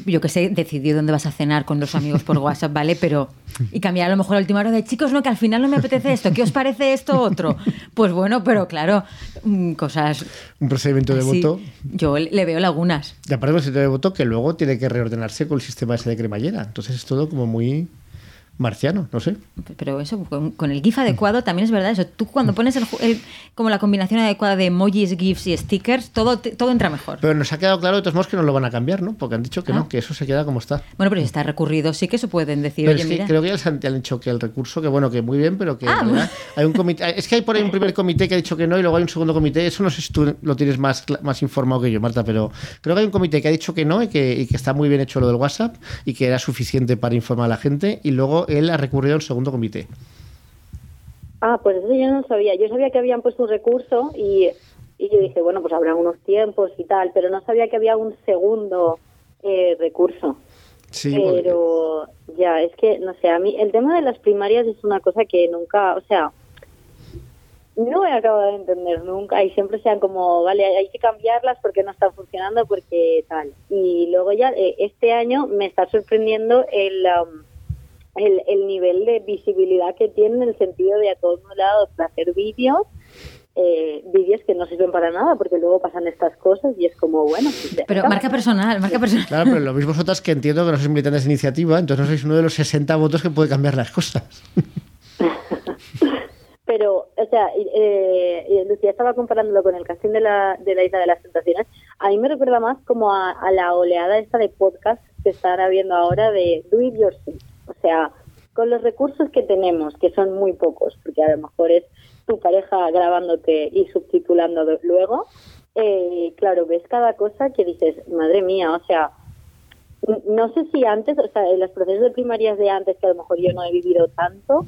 S2: yo que sé, decidí dónde vas a cenar con los amigos por WhatsApp, ¿vale? Pero. Y cambiar a lo mejor a última hora de chicos, no, que al final no me apetece esto, ¿qué os parece esto otro? Pues bueno, pero claro, mm, cosas.
S3: Un procedimiento de
S2: así,
S3: voto.
S2: Yo le veo lagunas.
S3: Y aparte, un procedimiento de voto que luego tiene que reordenarse con el sistema ese de cremallera. Entonces es todo como muy. Marciano, no sé.
S2: Pero eso, con, con el GIF adecuado también es verdad eso. Tú cuando pones el, el- como la combinación adecuada de emojis, GIFs y stickers, todo, te- todo entra mejor.
S3: Pero nos ha quedado claro de todos modos que no lo van a cambiar, ¿no? Porque han dicho que
S2: Ah.
S3: no, que eso se queda como está.
S2: Bueno, pero si está recurrido, sí que eso pueden decir.
S3: Pero
S2: Oye,
S3: es que
S2: mira.
S3: creo que ya les han, dicho que el recurso, que bueno, que muy bien, pero que
S2: Ah,
S3: hay un comité. Es que hay por ahí un primer comité que ha dicho que no y luego hay un segundo comité. Eso no sé si tú lo tienes más, más informado que yo, Marta, pero creo que hay un comité que ha dicho que no y que, y que está muy bien hecho lo del WhatsApp y que era suficiente para informar a la gente. Y luego él ha recurrido al segundo comité.
S4: Ah, pues eso yo no sabía. Yo sabía que habían puesto un recurso y, y yo dije, bueno, pues habrá unos tiempos y tal, pero no sabía que había un segundo eh, recurso.
S3: Sí, porque-
S4: pero ya, es que, no sé, a mí el tema de las primarias es una cosa que nunca, o sea, no he acabado de entender nunca y siempre sean como, vale, hay que cambiarlas porque no están funcionando, porque tal. Y luego ya, eh, este año me está sorprendiendo el, um, el, el nivel de visibilidad que tiene en el sentido de a todos lados para hacer vídeos. Eh, vídeos que no sirven para nada porque luego pasan estas cosas y es como bueno pues
S2: Pero marca personal, marca personal.
S3: Claro, pero lo veis vosotras que entiendo que no sois militantes de iniciativa, entonces no sois uno de los 60 votos que puede cambiar las cosas.
S4: Pero, o sea, eh, eh, Lucía estaba comparándolo con el casting de la, de la Isla de las Tentaciones. A mí me recuerda más como a, a la oleada esta de podcast que están habiendo ahora de do it yourself. O sea, con los recursos que tenemos, que son muy pocos, porque a lo mejor es tu pareja grabándote y subtitulando luego, eh, claro, ves cada cosa que dices, madre mía, o sea, no sé si antes, o sea, en los procesos de primarias de antes, que a lo mejor yo no he vivido tanto,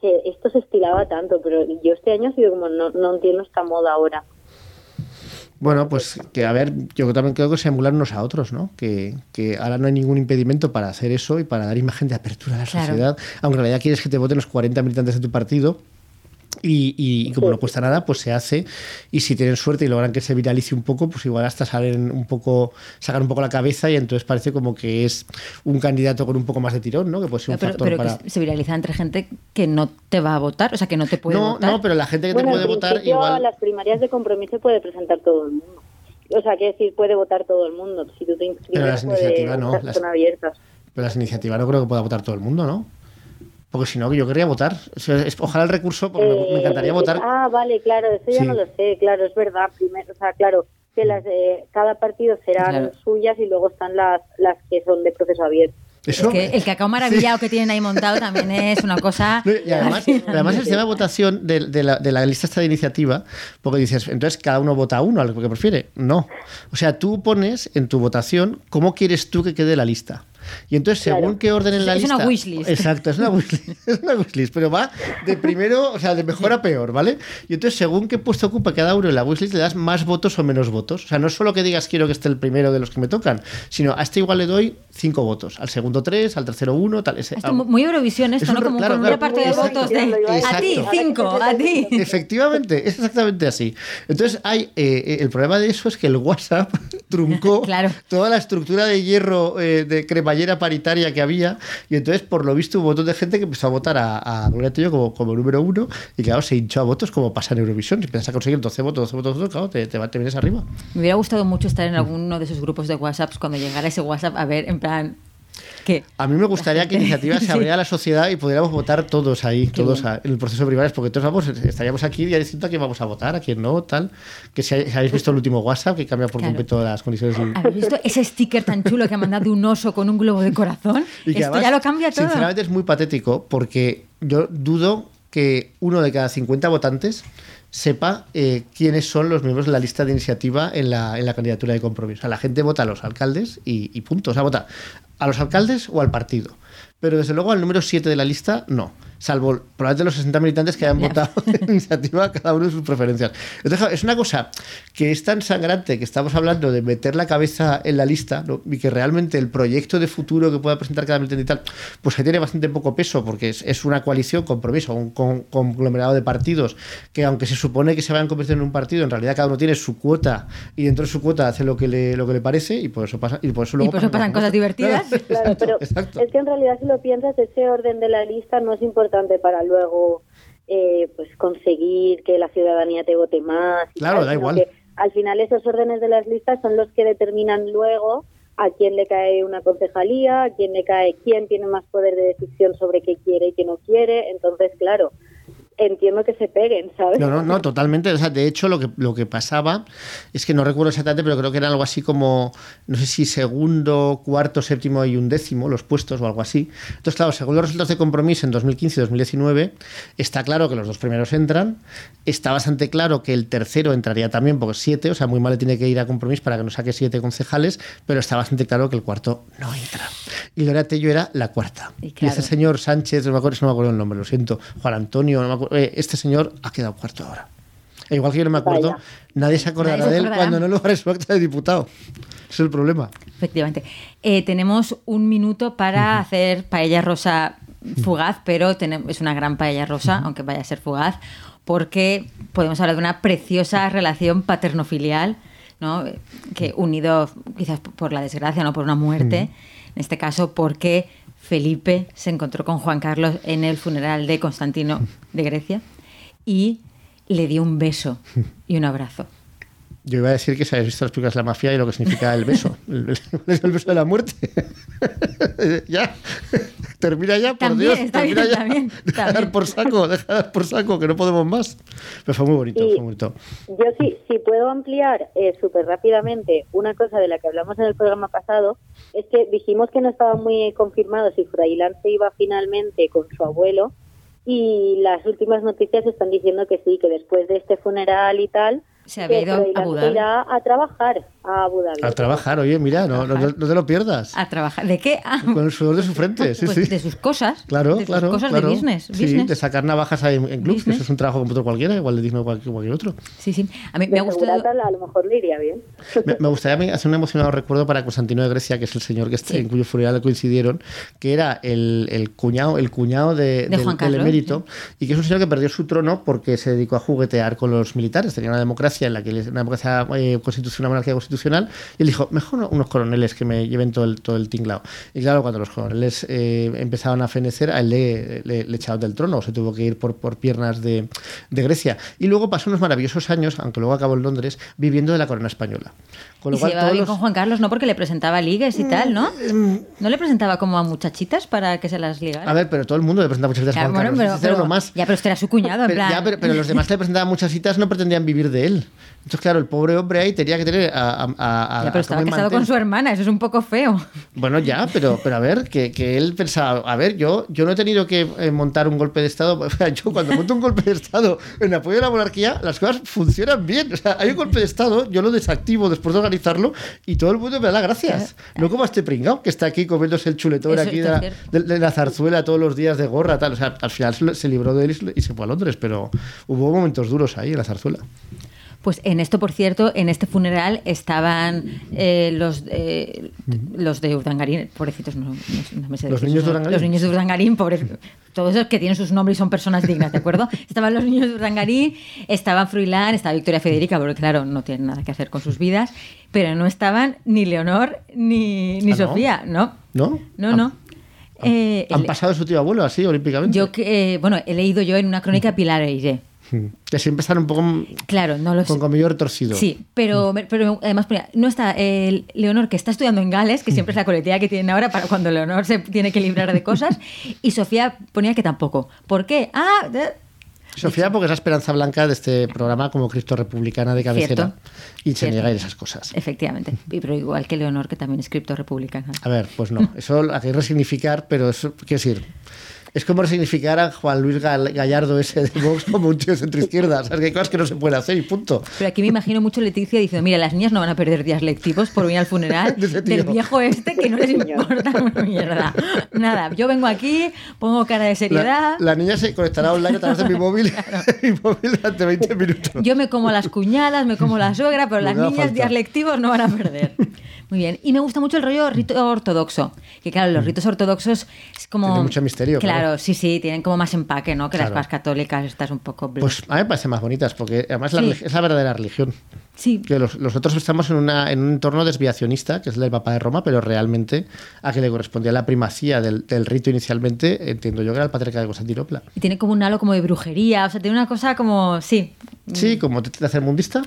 S4: se- esto se estilaba tanto, pero yo este año ha sido como, no, no entiendo esta moda ahora.
S3: Bueno, pues que a ver, yo también creo que se emulan unos a otros, ¿no? Que, que ahora no hay ningún impedimento para hacer eso y para dar imagen de apertura a la
S2: Claro.
S3: sociedad, aunque en realidad quieres que te voten los 40 militantes de tu partido. Y, y- y como no cuesta nada, pues se hace. Y si tienen suerte y logran que se viralice un poco, pues igual hasta salen un poco, sacan un poco la cabeza y entonces parece como que es un candidato con un poco más de tirón, ¿no? Que puede ser un
S2: Pero,
S3: factor
S2: pero
S3: para.
S2: que se viraliza entre gente que no te va a votar, o sea, que no te puede
S3: No,
S2: votar.
S3: no, pero la gente que
S4: Bueno,
S3: te puede votar igual.
S4: las primarias de compromiso puede presentar todo el mundo. O sea, que decir, puede votar todo el mundo. Si tú te inscribes,
S3: Pero las
S4: puede-
S3: iniciativas no,
S4: son abiertas.
S3: Pero las iniciativas no creo que pueda votar todo el mundo, ¿no? Porque si no, yo querría votar. O sea, es- Ojalá el recurso, porque me- me
S4: Eh,
S3: encantaría votar.
S4: Ah, vale, claro, eso ya
S3: Sí.
S4: no lo sé, claro, es verdad. Primero, o sea, claro, que las de cada partido serán
S2: Claro.
S4: suyas y luego están las, las que son de proceso abierto.
S3: Eso,
S2: Es que el cacao maravillado que tienen ahí montado también es una cosa.
S3: No, Y además, además el sistema de votación de, de la, de la lista esta de iniciativa, porque dices, entonces cada uno vota a uno, al que prefiere. No. O sea, tú pones en tu votación cómo quieres tú que quede la lista. Y entonces, según
S4: Claro.
S3: qué orden en la
S2: Es
S3: lista.
S2: una wishlist.
S3: Exacto, es una wishlist. Es una wishlist, pero va de primero, o sea, de mejor a peor, ¿vale? Y entonces, según qué puesto ocupa cada uno en la wishlist, le das más votos o menos votos. O sea, no es solo que digas quiero que esté el primero de los que me tocan, sino a este igual le doy cinco votos, al segundo tres, al tercero uno, tal. Ese,
S2: Esto muy Eurovisión esto,
S3: Es un
S2: ¿no? Como
S3: claro,
S2: con
S3: claro.
S2: un reparto de
S3: Exacto.
S2: votos de a ti,
S3: Exacto.
S2: cinco, a ti.
S3: Efectivamente, es exactamente así. Entonces, hay eh, el problema de eso es que el WhatsApp truncó
S2: Claro.
S3: toda la estructura de hierro eh, de cremallera paritaria que había. Y entonces, por lo visto, un montón de gente que empezó a votar a, a Gloria como, como número uno. Y claro, se hinchó a votos como pasa en Eurovisión. Si empiezas a conseguir 12 votos, 12 votos, 12, claro, te, te, te vienes arriba.
S2: Me hubiera gustado mucho estar en alguno de esos grupos de WhatsApps cuando llegara ese WhatsApp a ver, en plan, ¿qué?
S3: A mí me gustaría que iniciativa se abriera a la sociedad y pudiéramos votar todos ahí,
S2: Qué
S3: todos a- en el proceso de primarias, porque todos vamos, estaríamos aquí ya diciendo a quién vamos a votar, a quién no, tal. Que si, habéis visto el último WhatsApp, que cambia por
S2: Claro.
S3: completo las condiciones.
S2: ¿Habéis visto ese sticker tan chulo que ha mandado un oso con un globo de corazón?
S3: Y que
S2: Esto
S3: además,
S2: ya lo cambia todo.
S3: Sinceramente es muy patético porque yo dudo que uno de cada 50 votantes sepa eh, quiénes son los miembros de la lista de iniciativa en la, en la candidatura de compromiso. O sea, la gente vota a los alcaldes y, y punto. O sea, vota a los alcaldes o al partido. Pero desde luego al número 7 de la lista, no. Salvo probablemente los 60 militantes que hayan
S2: Ya.
S3: votado en iniciativa cada uno de sus preferencias. Entonces, es una cosa que es tan sangrante que estamos hablando de meter la cabeza en la lista ¿no? y que realmente el proyecto de futuro que pueda presentar cada militante y tal, pues que tiene bastante poco peso porque es, es una coalición, compromiso, un con- conglomerado de partidos que aunque se supone que se vayan convirtiendo en un partido, en realidad cada uno tiene su cuota y dentro de su cuota hace lo que le, lo que le parece y por eso pasa y por eso luego
S2: por eso pasan cosas divertidas.
S3: Claro,
S4: Claro,
S3: exacto,
S4: pero
S3: exacto.
S4: es que en realidad si lo piensas, ese orden de la lista no es importante para luego eh, pues conseguir que la ciudadanía te vote más.
S3: Claro,
S4: tal,
S3: da igual.
S4: al final esos órdenes de las listas son los que determinan luego a quién le cae una concejalía, a quién le cae, quién tiene más poder de decisión sobre qué quiere y qué no quiere. Entonces, claro, entiendo que se peguen, ¿sabes?
S3: No, no, no, totalmente. O sea, de hecho, lo que, lo que pasaba es que no recuerdo exactamente, pero creo que era algo así como, no sé si segundo, cuarto, séptimo y undécimo, los puestos o algo así. Entonces, claro, según los resultados de compromiso en 2015 y 2019, está claro que los dos primeros entran. Está bastante claro que el tercero entraría también, porque siete, o sea, muy mal le tiene que ir a compromiso para que nos saque siete concejales, pero está bastante claro que el cuarto no entra. Y Lorea Tello era la cuarta.
S2: Y
S3: Y,
S2: claro.
S3: ese señor Sánchez, no me acuerdo, no me acuerdo el nombre, lo siento, Juan Antonio, no me acuerdo, eh, este señor ha quedado cuarto ahora. E igual que yo no me acuerdo,
S4: Vaya.
S3: nadie se acordará
S2: Nadie se
S3: de él
S2: acordará.
S3: cuando no lo haré su acta de diputado. Ese es el problema.
S2: Efectivamente. Eh, tenemos un minuto para hacer paella rosa fugaz, pero es una gran paella rosa, aunque vaya a ser fugaz, porque podemos hablar de una preciosa relación paterno-filial, ¿no? Que unido quizás por la desgracia, no por una muerte, en este caso porque Felipe se encontró con Juan Carlos en el funeral de Constantino de Grecia y le dio un beso y un abrazo.
S3: Yo iba a decir que si habéis visto las películas de la mafia y lo que significa el beso. El, el- el beso de la muerte. ya. Termina ya, por
S2: También,
S3: Dios.
S2: está
S3: termina
S2: bien,
S3: ya.
S2: también,
S3: deja de
S2: también.
S3: dar por saco, deja de dar por saco, que no podemos más. Pero fue muy bonito,
S4: Y-
S3: fue muy bonito.
S4: Yo sí, si puedo ampliar eh, súper rápidamente una cosa de la que hablamos en el programa pasado, es que dijimos que no estaba muy confirmado si Frailán se iba finalmente con su abuelo y las últimas noticias están diciendo que sí, que después de este funeral y tal,
S2: Se había ido a Abu Dhabi.
S4: irá a trabajar a Abu Dhabi.
S3: A trabajar, oye, mira, no, no, no te lo pierdas.
S2: A trabajar. ¿De qué? Ah,
S3: Con el sudor de su frente, sí,
S2: pues
S3: sí.
S2: de sus cosas.
S3: Claro,
S2: de sus
S3: claro.
S2: cosas
S3: claro.
S2: de business.
S3: Sí,
S2: business.
S3: de sacar navajas ahí en, en clubs, que eso es un trabajo como otro cualquiera, igual de digno que cualquier, cualquier otro.
S2: Sí, sí. A mí
S4: De
S2: me ha gustado.
S4: a lo mejor le iría bien.
S3: Me, me gustaría hacer un emocionado recuerdo para Constantino de Grecia, que es el señor que está-
S2: Sí.
S3: en cuyo funeral coincidieron, que era el, el cuñado, el cuñado de,
S2: De
S3: del,
S2: Juan
S3: del
S2: Carlos,
S3: emérito, y que es un señor que perdió su trono porque se dedicó a juguetear con los militares. Tenía una democracia en la que él- una democracia eh, constitucional, una monarquía constitucional, y él dijo, mejor unos coroneles que me lleven todo el, todo el tinglao. Y claro, cuando los coroneles eh, empezaban a fenecer, a él le, le, le echaron del trono, se tuvo que ir por, por piernas de, de Grecia. Y luego pasó unos maravillosos años, aunque luego acabó en Londres, viviendo de la corona española. Con lo
S2: Y se
S3: cual,
S2: llevaba
S3: todos
S2: bien
S3: los-
S2: con Juan Carlos, ¿no? Porque le presentaba ligues y tal, ¿no? ¿No le presentaba como a muchachitas para que se las ligara?
S3: A ver, pero todo el mundo le presenta muchas citas a
S2: Ya,
S3: Juan
S2: bueno,
S3: Carlos.
S2: pero,
S3: era
S2: pero-
S3: uno más.
S2: Ya, pero usted era su cuñado, en
S3: Pero,
S2: plan.
S3: ya, pero, pero los demás que le presentaban muchas citas no pretendían vivir de él. Entonces, claro, el pobre hombre ahí tenía que tener a, a, a-
S2: Ya, pero estaba casado
S3: Mantel.
S2: con su hermana, eso es un poco feo.
S3: Bueno, ya, pero, pero a ver, que, que él pensaba, a ver, yo, yo no he tenido que eh, montar un golpe de Estado. O sea, yo cuando monto un golpe de Estado en apoyo de la monarquía, las cosas funcionan bien. O sea, hay un golpe de Estado, yo lo desactivo después de organizarlo y todo el mundo me da las gracias. No como a este pringao que está aquí comiéndose el chuletón
S2: Eso
S3: aquí de la, de- de la zarzuela todos los días de gorra, tal. O sea, al final se, libró de él y se fue a Londres, pero hubo momentos duros ahí en la zarzuela.
S2: Pues en esto, por cierto, en este funeral estaban eh, los, eh, los de Urdangarín, pobrecitos, no, no- no me sé
S3: Los
S2: decir
S3: niños de. Urdangarín.
S2: Los niños de Urdangarín, pobrecitos. Todos esos que tienen sus nombres y son personas dignas, ¿de acuerdo? Estaban los niños de Urdangarín, estaban Fruilán, estaba Victoria Federica, porque claro, no tienen nada que hacer con sus vidas, pero no estaban ni Leonor ni, ni
S3: Ah, ¿no?
S2: Sofía, ¿no?
S3: ¿No?
S2: No,
S3: Han-
S2: no. Eh,
S3: Han
S2: el-
S3: pasado su tío abuelo así, olímpicamente.
S2: yo que, eh, bueno, he leído yo en una crónica Pilar Eire.
S3: Que siempre están un poco
S2: Claro, no lo sé.
S3: con comillo retorcido.
S2: Sí, pero, pero además ponía, no está el Leonor que está estudiando en Gales, que siempre es la coletilla que tienen ahora para cuando Leonor se tiene que librar de cosas, y Sofía ponía que tampoco. ¿Por qué? Ah, de-
S3: Sofía, porque es la esperanza blanca de este programa como Cristo republicana de cabecera.
S2: Cierto.
S3: Y se
S2: Cierto.
S3: niega a esas cosas.
S2: efectivamente. Pero igual que Leonor, que también es cripto republicana.
S3: A ver, pues no. Eso hay que resignificar, pero eso, quiero decir, es como resignificar a Juan Luis Gal- Gallardo ese de Vox como un tío centro-izquierda. O sea, que hay cosas que no se pueden hacer y punto.
S2: Pero aquí me imagino mucho Leticia diciendo, mira, las niñas no van a perder días lectivos por venir al funeral
S3: De
S2: del viejo este que no les importa una mierda. Nada, yo vengo aquí, pongo cara de seriedad.
S3: La, la niña se conectará online a través de mi móvil, mi móvil durante 20 minutos.
S2: Yo me como las cuñadas, me como la suegra, pero las niñas
S3: falta.
S2: días lectivos no van a perder. Muy bien. Y me gusta mucho el rollo rito ortodoxo. Que claro, los ritos ortodoxos es como.
S3: Tiene mucho misterio,
S2: Claro,
S3: claro.
S2: sí, sí, tienen como más empaque, ¿no? Que
S3: Claro.
S2: las más católicas, estas un poco. bla.
S3: Pues a mí me parecen más bonitas, porque además la
S2: Sí.
S3: relig- es la verdadera religión.
S2: sí.
S3: Que los, los otros estamos en, una, en un entorno desviacionista, que es el del Papa de Roma, pero realmente a que le correspondía la primacía del, del rito inicialmente, entiendo yo que era el patriarca de Constantinopla.
S2: Y tiene como un halo como de brujería, o sea, tiene una cosa como. Sí.
S3: Sí, como te, te hace el mundista.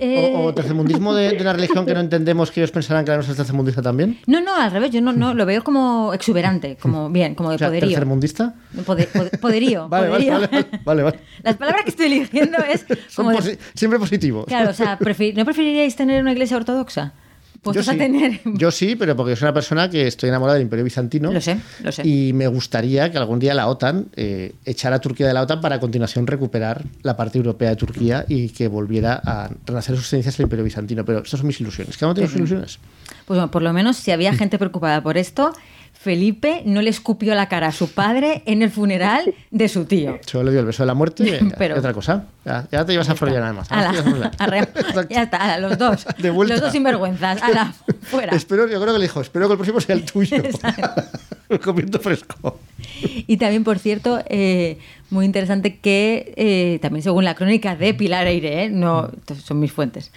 S2: Eh,
S3: O, o tercermundismo de, de una religión que no entendemos que ellos pensarán que la nuestra es tercermundista también.
S2: No, no, al revés, yo no, no lo veo como exuberante, como bien, como de
S3: O sea,
S2: poderío.
S3: tercermundista.
S2: Poder- poder- poderío,
S3: Vale, vale,
S2: poderío.
S3: vale, vale, vale.
S2: Las palabras que estoy eligiendo es
S3: Son
S2: como de-
S3: posi- siempre positivos.
S2: Claro, o sea, prefer- ¿no preferiríais tener una iglesia ortodoxa?
S3: Yo
S2: Puestos
S3: sí,
S2: a tener...
S3: yo sí, pero porque soy una persona que estoy enamorada del Imperio Bizantino.
S2: Lo sé, lo sé.
S3: Y me gustaría que algún día la OTAN eh, echara a Turquía de la OTAN para a continuación recuperar la parte europea de Turquía y que volviera a renacer sus esencias el Imperio Bizantino. Pero estas son mis ilusiones. Cada uno tiene sus ilusiones.
S2: Pues bueno, por lo menos si había gente preocupada por esto, Felipe no le escupió la cara a su padre en el funeral de su tío.
S3: Solo le dio el beso de la muerte y
S2: Pero-
S3: y otra cosa. Ya, ya te llevas a Florian nada más.
S2: Ala,
S3: Ahora te llevas a
S2: ya está, los dos.
S3: De vuelta.
S2: Los dos sinvergüenzas. Ala, fuera.
S3: Espero, yo creo que le dijo, espero que el próximo sea el tuyo. El comienzo fresco.
S2: Y también, por cierto, eh, muy interesante que eh, también según la crónica de Pilar Eire, ¿eh? no, son mis fuentes,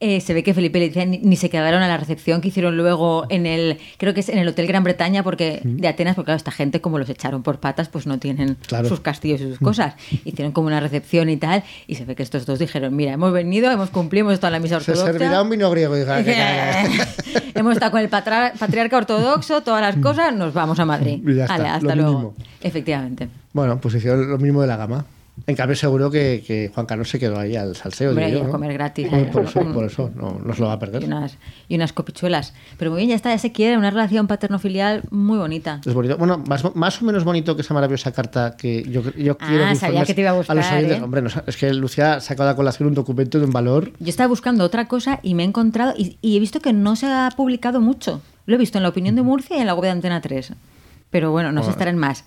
S2: eh, se ve que Felipe y Leticia ni, ni se quedaron a la recepción que hicieron luego en el, creo que es en el Hotel Gran Bretaña porque de Atenas, porque claro, esta gente como los echaron por patas, pues no tienen
S3: Claro.
S2: sus castillos y sus cosas. Hicieron como una recepción y tal, y se ve que estos dos dijeron, mira, hemos venido, hemos cumplido, hemos estado en la misa
S3: Se
S2: ortodoxa.
S3: servirá un vino griego. que- que-
S2: Hemos estado con el patriarca ortodoxo, todas las cosas, nos vamos a Madrid.
S3: Está,
S2: Ale, hasta luego.
S3: mínimo.
S2: Efectivamente.
S3: Bueno, pues hicieron lo mismo de la gama. En cambio, seguro que, que Juan Carlos se quedó ahí al salseo.
S2: Hombre,
S3: digo
S2: a
S3: ¿no?
S2: comer gratis,
S3: Por,
S2: eh.
S3: por eso, por eso, no, no se lo va a
S2: Y
S3: perder.
S2: unas, y unas copichuelas. Pero muy bien, ya está, ya se quiere, una relación paterno-filial muy bonita.
S3: Es bonito. Bueno, más, más o menos bonito que esa maravillosa carta que yo, yo
S2: Ah,
S3: quiero
S2: sabía
S3: informes
S2: que te iba a
S3: los
S2: buscar,
S3: oyentes.
S2: ¿eh?
S3: Hombre, no, es que Lucía ha sacado a colación un documento de un valor.
S2: Yo estaba buscando otra cosa y me he encontrado, y, y he visto que no se ha publicado mucho. Lo he visto en la opinión de Murcia y en la web de Antena 3. Pero bueno, no sé
S3: Joder.
S2: estar en más.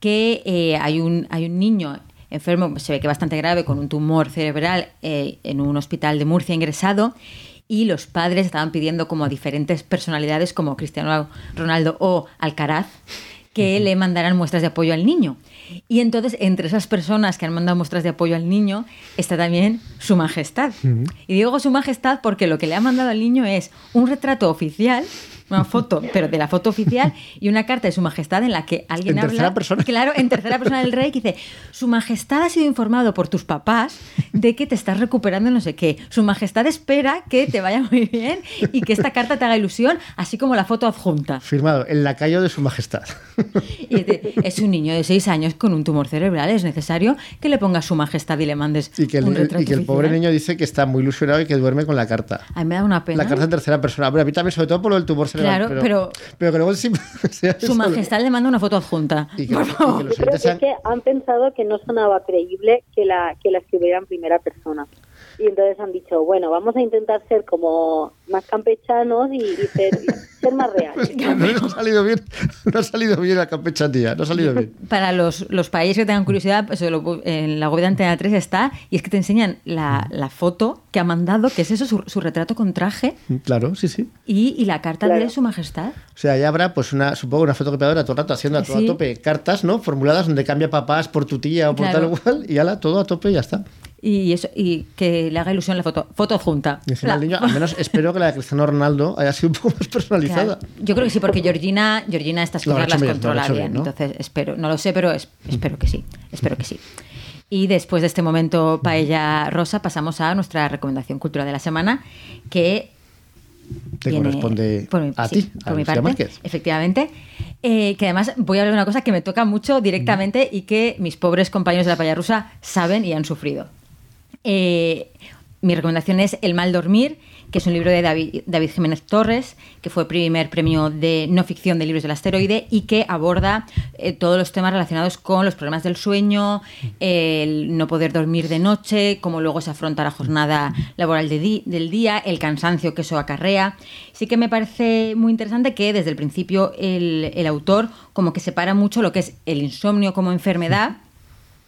S2: Que eh, hay, un, hay un niño enfermo, se ve que bastante grave, con un tumor cerebral eh, en un hospital de Murcia ingresado. Y los padres estaban pidiendo como a diferentes personalidades como Cristiano Ronaldo o Alcaraz que le mandaran muestras de apoyo al niño. Y entonces, entre esas personas que han mandado muestras de apoyo al niño, está también Su Majestad. Y digo Su Majestad porque lo que le ha mandado al niño es un retrato oficial, una foto, pero de la foto oficial, y una carta de Su Majestad en la que alguien
S3: En
S2: habla.
S3: tercera persona.
S2: Claro, en tercera persona del rey, que dice: Su Majestad ha sido informado por tus papás de que te estás recuperando no sé qué. Su Majestad espera que te vaya muy bien y que esta carta te haga ilusión, así como la foto adjunta.
S3: Firmado, el lacayo de su majestad.
S2: Y dice, es un niño de seis años con un tumor cerebral, es necesario que le pongas su majestad y le mandes
S3: Y que el,
S2: un retrato
S3: y que el pobre niño dice que está muy ilusionado y que duerme con la carta.
S2: A mí me da una pena.
S3: La carta en tercera persona. Hombre, a mí también, sobre todo por lo del tumor cerebral.
S2: Claro, pero-
S3: pero que luego sí sea
S2: Su
S3: eso.
S2: majestad le manda una foto adjunta.
S3: Y que,
S2: Por
S3: y que
S2: favor.
S3: los
S4: Yo creo que que han pensado que no sonaba creíble que la, que la escribiera en primera persona. Y entonces han dicho, bueno, vamos a intentar ser como más campechanos y, y ser, ser más reales.
S3: No, no ha salido bien, no ha salido bien la campechanía, no ha salido bien.
S2: Para los, los países que tengan curiosidad, pues, en la web de Antena 3 está, y es que te enseñan la, la foto que ha mandado, que es eso, su, su retrato con traje
S3: Claro, sí, sí.
S2: y, y la carta
S4: Claro.
S2: de su majestad.
S3: O sea, ya habrá, pues, una, supongo, una fotocopiadora todo el rato haciendo a todo
S2: Sí.
S3: a tope cartas, ¿no? Formuladas donde cambia papás por tu tía o por
S2: Claro.
S3: tal o cual, y ala, todo a tope y ya está.
S2: Y eso y que le haga ilusión la foto, foto adjunta.
S3: Y encima
S2: La-
S3: el niño, al menos espero que la de Cristiano Ronaldo haya sido un poco más personalizada.
S2: Claro. Yo creo que sí, porque Georgina, Georgina estas cosas las
S3: bien,
S2: controla bien.
S3: bien, ¿no?
S2: Entonces, espero, no lo sé, pero es- espero que sí. Espero que sí. Y después de este momento paella rosa, pasamos a nuestra recomendación cultural de la semana, que
S3: Te
S2: viene
S3: corresponde
S2: mi-
S3: a
S2: sí,
S3: ti, a
S2: por mi
S3: Lucía
S2: parte,
S3: Márquez.
S2: efectivamente. Eh, que además voy a hablar de una cosa que me toca mucho directamente y que mis pobres compañeros de la paella rusa saben y han sufrido. Eh, mi recomendación es El mal dormir, que es un libro de David, David Jiménez Torres, que fue primer premio de no ficción de libros del asteroide y que aborda eh, todos los temas relacionados con los problemas del sueño, el no poder dormir de noche, cómo luego se afronta la jornada laboral del día, el cansancio que eso acarrea. Sí que me parece muy interesante que desde el principio el, el autor como que separa mucho lo que es el insomnio como enfermedad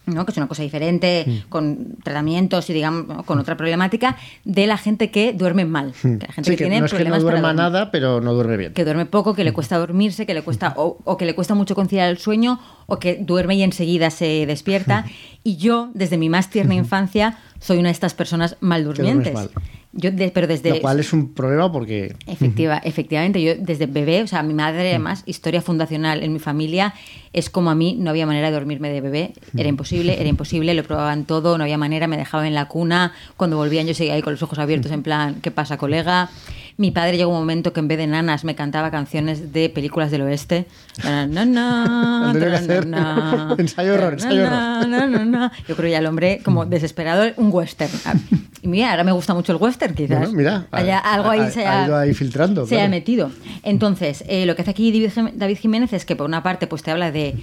S2: ¿no? que es una cosa diferente,
S3: Mm.
S2: con tratamientos y digamos ¿no? con otra problemática, de la gente que duerme mal. Que la gente
S3: Mm. Sí,
S2: que,
S3: que
S2: tiene
S3: no es que no duerma nada, pero no duerme bien.
S2: Que duerme poco, que le cuesta dormirse, que le cuesta, o, o que le cuesta mucho conciliar el sueño, o que duerme y enseguida se despierta. Y yo, desde mi más tierna infancia, soy una de estas personas mal durmientes.
S3: mal.
S2: Yo de- pero desde
S3: Lo cual es un problema porque...
S2: Efectiva, efectivamente, yo desde bebé, o sea, mi madre además, historia fundacional en mi familia, es como a mí no había manera de dormirme de bebé, era imposible, era imposible, lo probaban todo, no había manera, me dejaban en la cuna, cuando volvían yo seguía ahí con los ojos abiertos en plan, ¿qué pasa, colega? Mi padre llegó un momento que en vez de nanas me cantaba canciones de películas del oeste. Na, na, na,
S3: Ensayo
S2: na,
S3: ensayo
S2: na. Yo creo ya el hombre como desesperado, un western. Ah, Y mira, ahora me gusta mucho el western, quizás.
S3: Bueno, mira, ha-
S2: algo ahí
S3: ha-
S2: se
S3: ha ido ahí filtrando,
S2: se
S3: claro.
S2: metido. Entonces, eh, lo que hace aquí David Jim- David Jiménez es que por una parte pues te habla de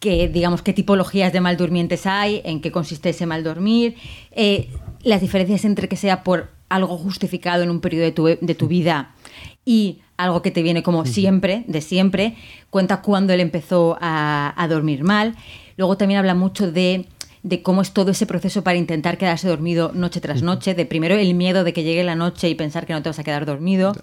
S2: que, digamos, qué tipologías de mal durmientes hay, en qué consiste ese mal dormir, eh, las diferencias entre que sea por algo justificado en un periodo de tu, de tu vida y algo que te viene como siempre, de siempre, cuenta cuándo él empezó a, a dormir mal. Luego también habla mucho de, de cómo es todo ese proceso para intentar quedarse dormido noche tras noche, de primero el miedo de que llegue la noche y pensar que no te vas a quedar dormido,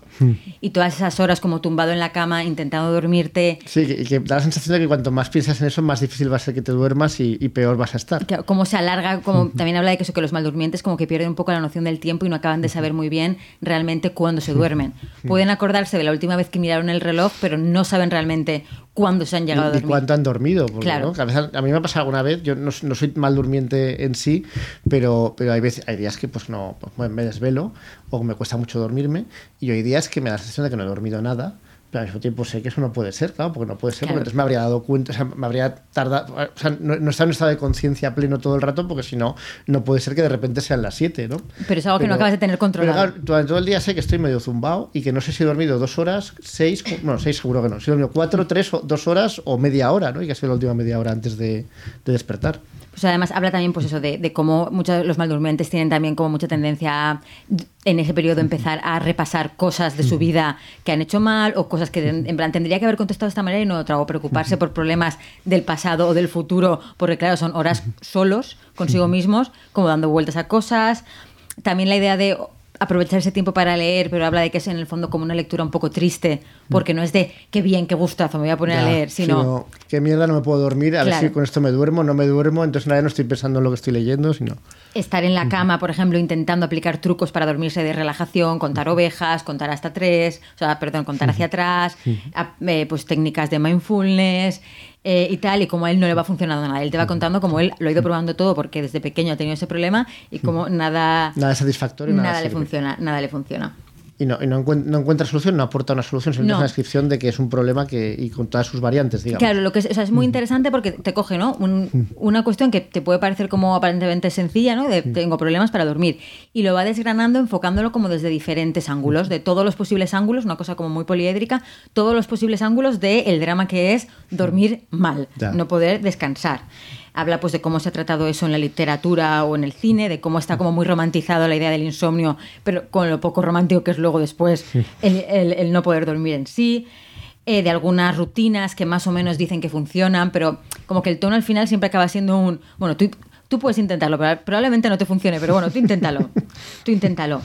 S2: y todas esas horas como tumbado en la cama intentando dormirte,
S3: Sí, que, que da la sensación de que cuanto más piensas en eso, más difícil va a ser que te duermas y, y peor vas a estar.
S2: cómo se alarga, como también habla de que eso que los maldurmientes como que pierden un poco la noción del tiempo y no acaban de saber muy bien realmente cuándo se duermen. Pueden acordarse de la última vez que miraron el reloj, pero no saben realmente cuándo se han llegado a
S3: y, y
S2: dormir.
S3: cuánto han dormido. Porque,
S2: Claro.
S3: ¿no? A, veces- a mí me ha pasado alguna vez, yo no, no soy mal durmiente en sí, pero, pero hay, veces, hay días que pues no pues, me desvelo o me cuesta mucho dormirme y hay días que me da la sensación de que no he dormido nada. Pero al mismo tiempo sé que eso no puede ser, claro, porque no puede ser,
S2: Claro.
S3: porque entonces me habría dado cuenta, o sea, me habría tardado, o sea, no, no está en un estado de conciencia pleno todo el rato, porque si no, no puede ser que de repente sean las 7, ¿no?
S2: Pero es algo que no acabas de tener controlado.
S3: Pero claro, durante todo el día sé que estoy medio zumbado y que no sé si he dormido dos horas, seis, bueno, seis seguro que no. Si he dormido cuatro, tres, o dos horas o media hora, ¿no? Y que ha sido la última media hora antes de, de despertar.
S2: Pues además habla también pues eso de, de cómo muchos de los maldurmientes tienen también como mucha tendencia a, en ese periodo empezar a repasar cosas de su vida que han hecho mal o cosas que en en plan tendría que haber contestado de esta manera y no de otra o preocuparse por problemas del pasado o del futuro porque claro son horas solos consigo mismos como dando vueltas a cosas. También la idea de aprovechar ese tiempo para leer, pero habla de que es en el fondo como una lectura un poco triste, porque no es de qué bien, qué gustazo, me voy a poner a leer, sino
S3: qué mierda, no me puedo dormir, a ver si con esto me duermo, no me duermo, entonces nada, no estoy pensando en lo que estoy leyendo, sino...
S2: estar en la cama, por ejemplo, intentando aplicar trucos para dormirse de relajación, contar ovejas, contar hasta tres, o sea, perdón, contar hacia atrás, eh, pues técnicas de mindfulness eh, y tal, y como a él no le va funcionando nada. Él te va contando como él lo ha ido probando todo porque desde pequeño ha tenido ese problema y como nada,
S3: Nada satisfactorio, nada,
S2: nada le funciona, nada le funciona.
S3: Y no, y no, encuent- no encuentra solución, no aporta una solución, simplemente
S2: No.
S3: es una descripción de que es un problema que, y con todas sus variantes, digamos.
S2: Claro, lo que es, o sea, es muy interesante porque te coge, ¿no? Un- una cuestión que te puede parecer como aparentemente sencilla, ¿no? De tengo problemas para dormir. Y lo va desgranando, enfocándolo como desde diferentes ángulos, de todos los posibles ángulos, una cosa como muy poliédrica, todos los posibles ángulos del drama que es dormir mal,
S3: Ya.
S2: no poder descansar. Habla pues de cómo se ha tratado eso en la literatura o en el cine, de cómo está como muy romantizado la idea del insomnio, pero con lo poco romántico que es luego después el, el- el no poder dormir en sí eh, de algunas rutinas que más o menos dicen que funcionan, pero como que el tono al final siempre acaba siendo un, bueno, tú, tú puedes intentarlo, pero probablemente no te funcione, pero bueno, tú inténtalo, tú inténtalo.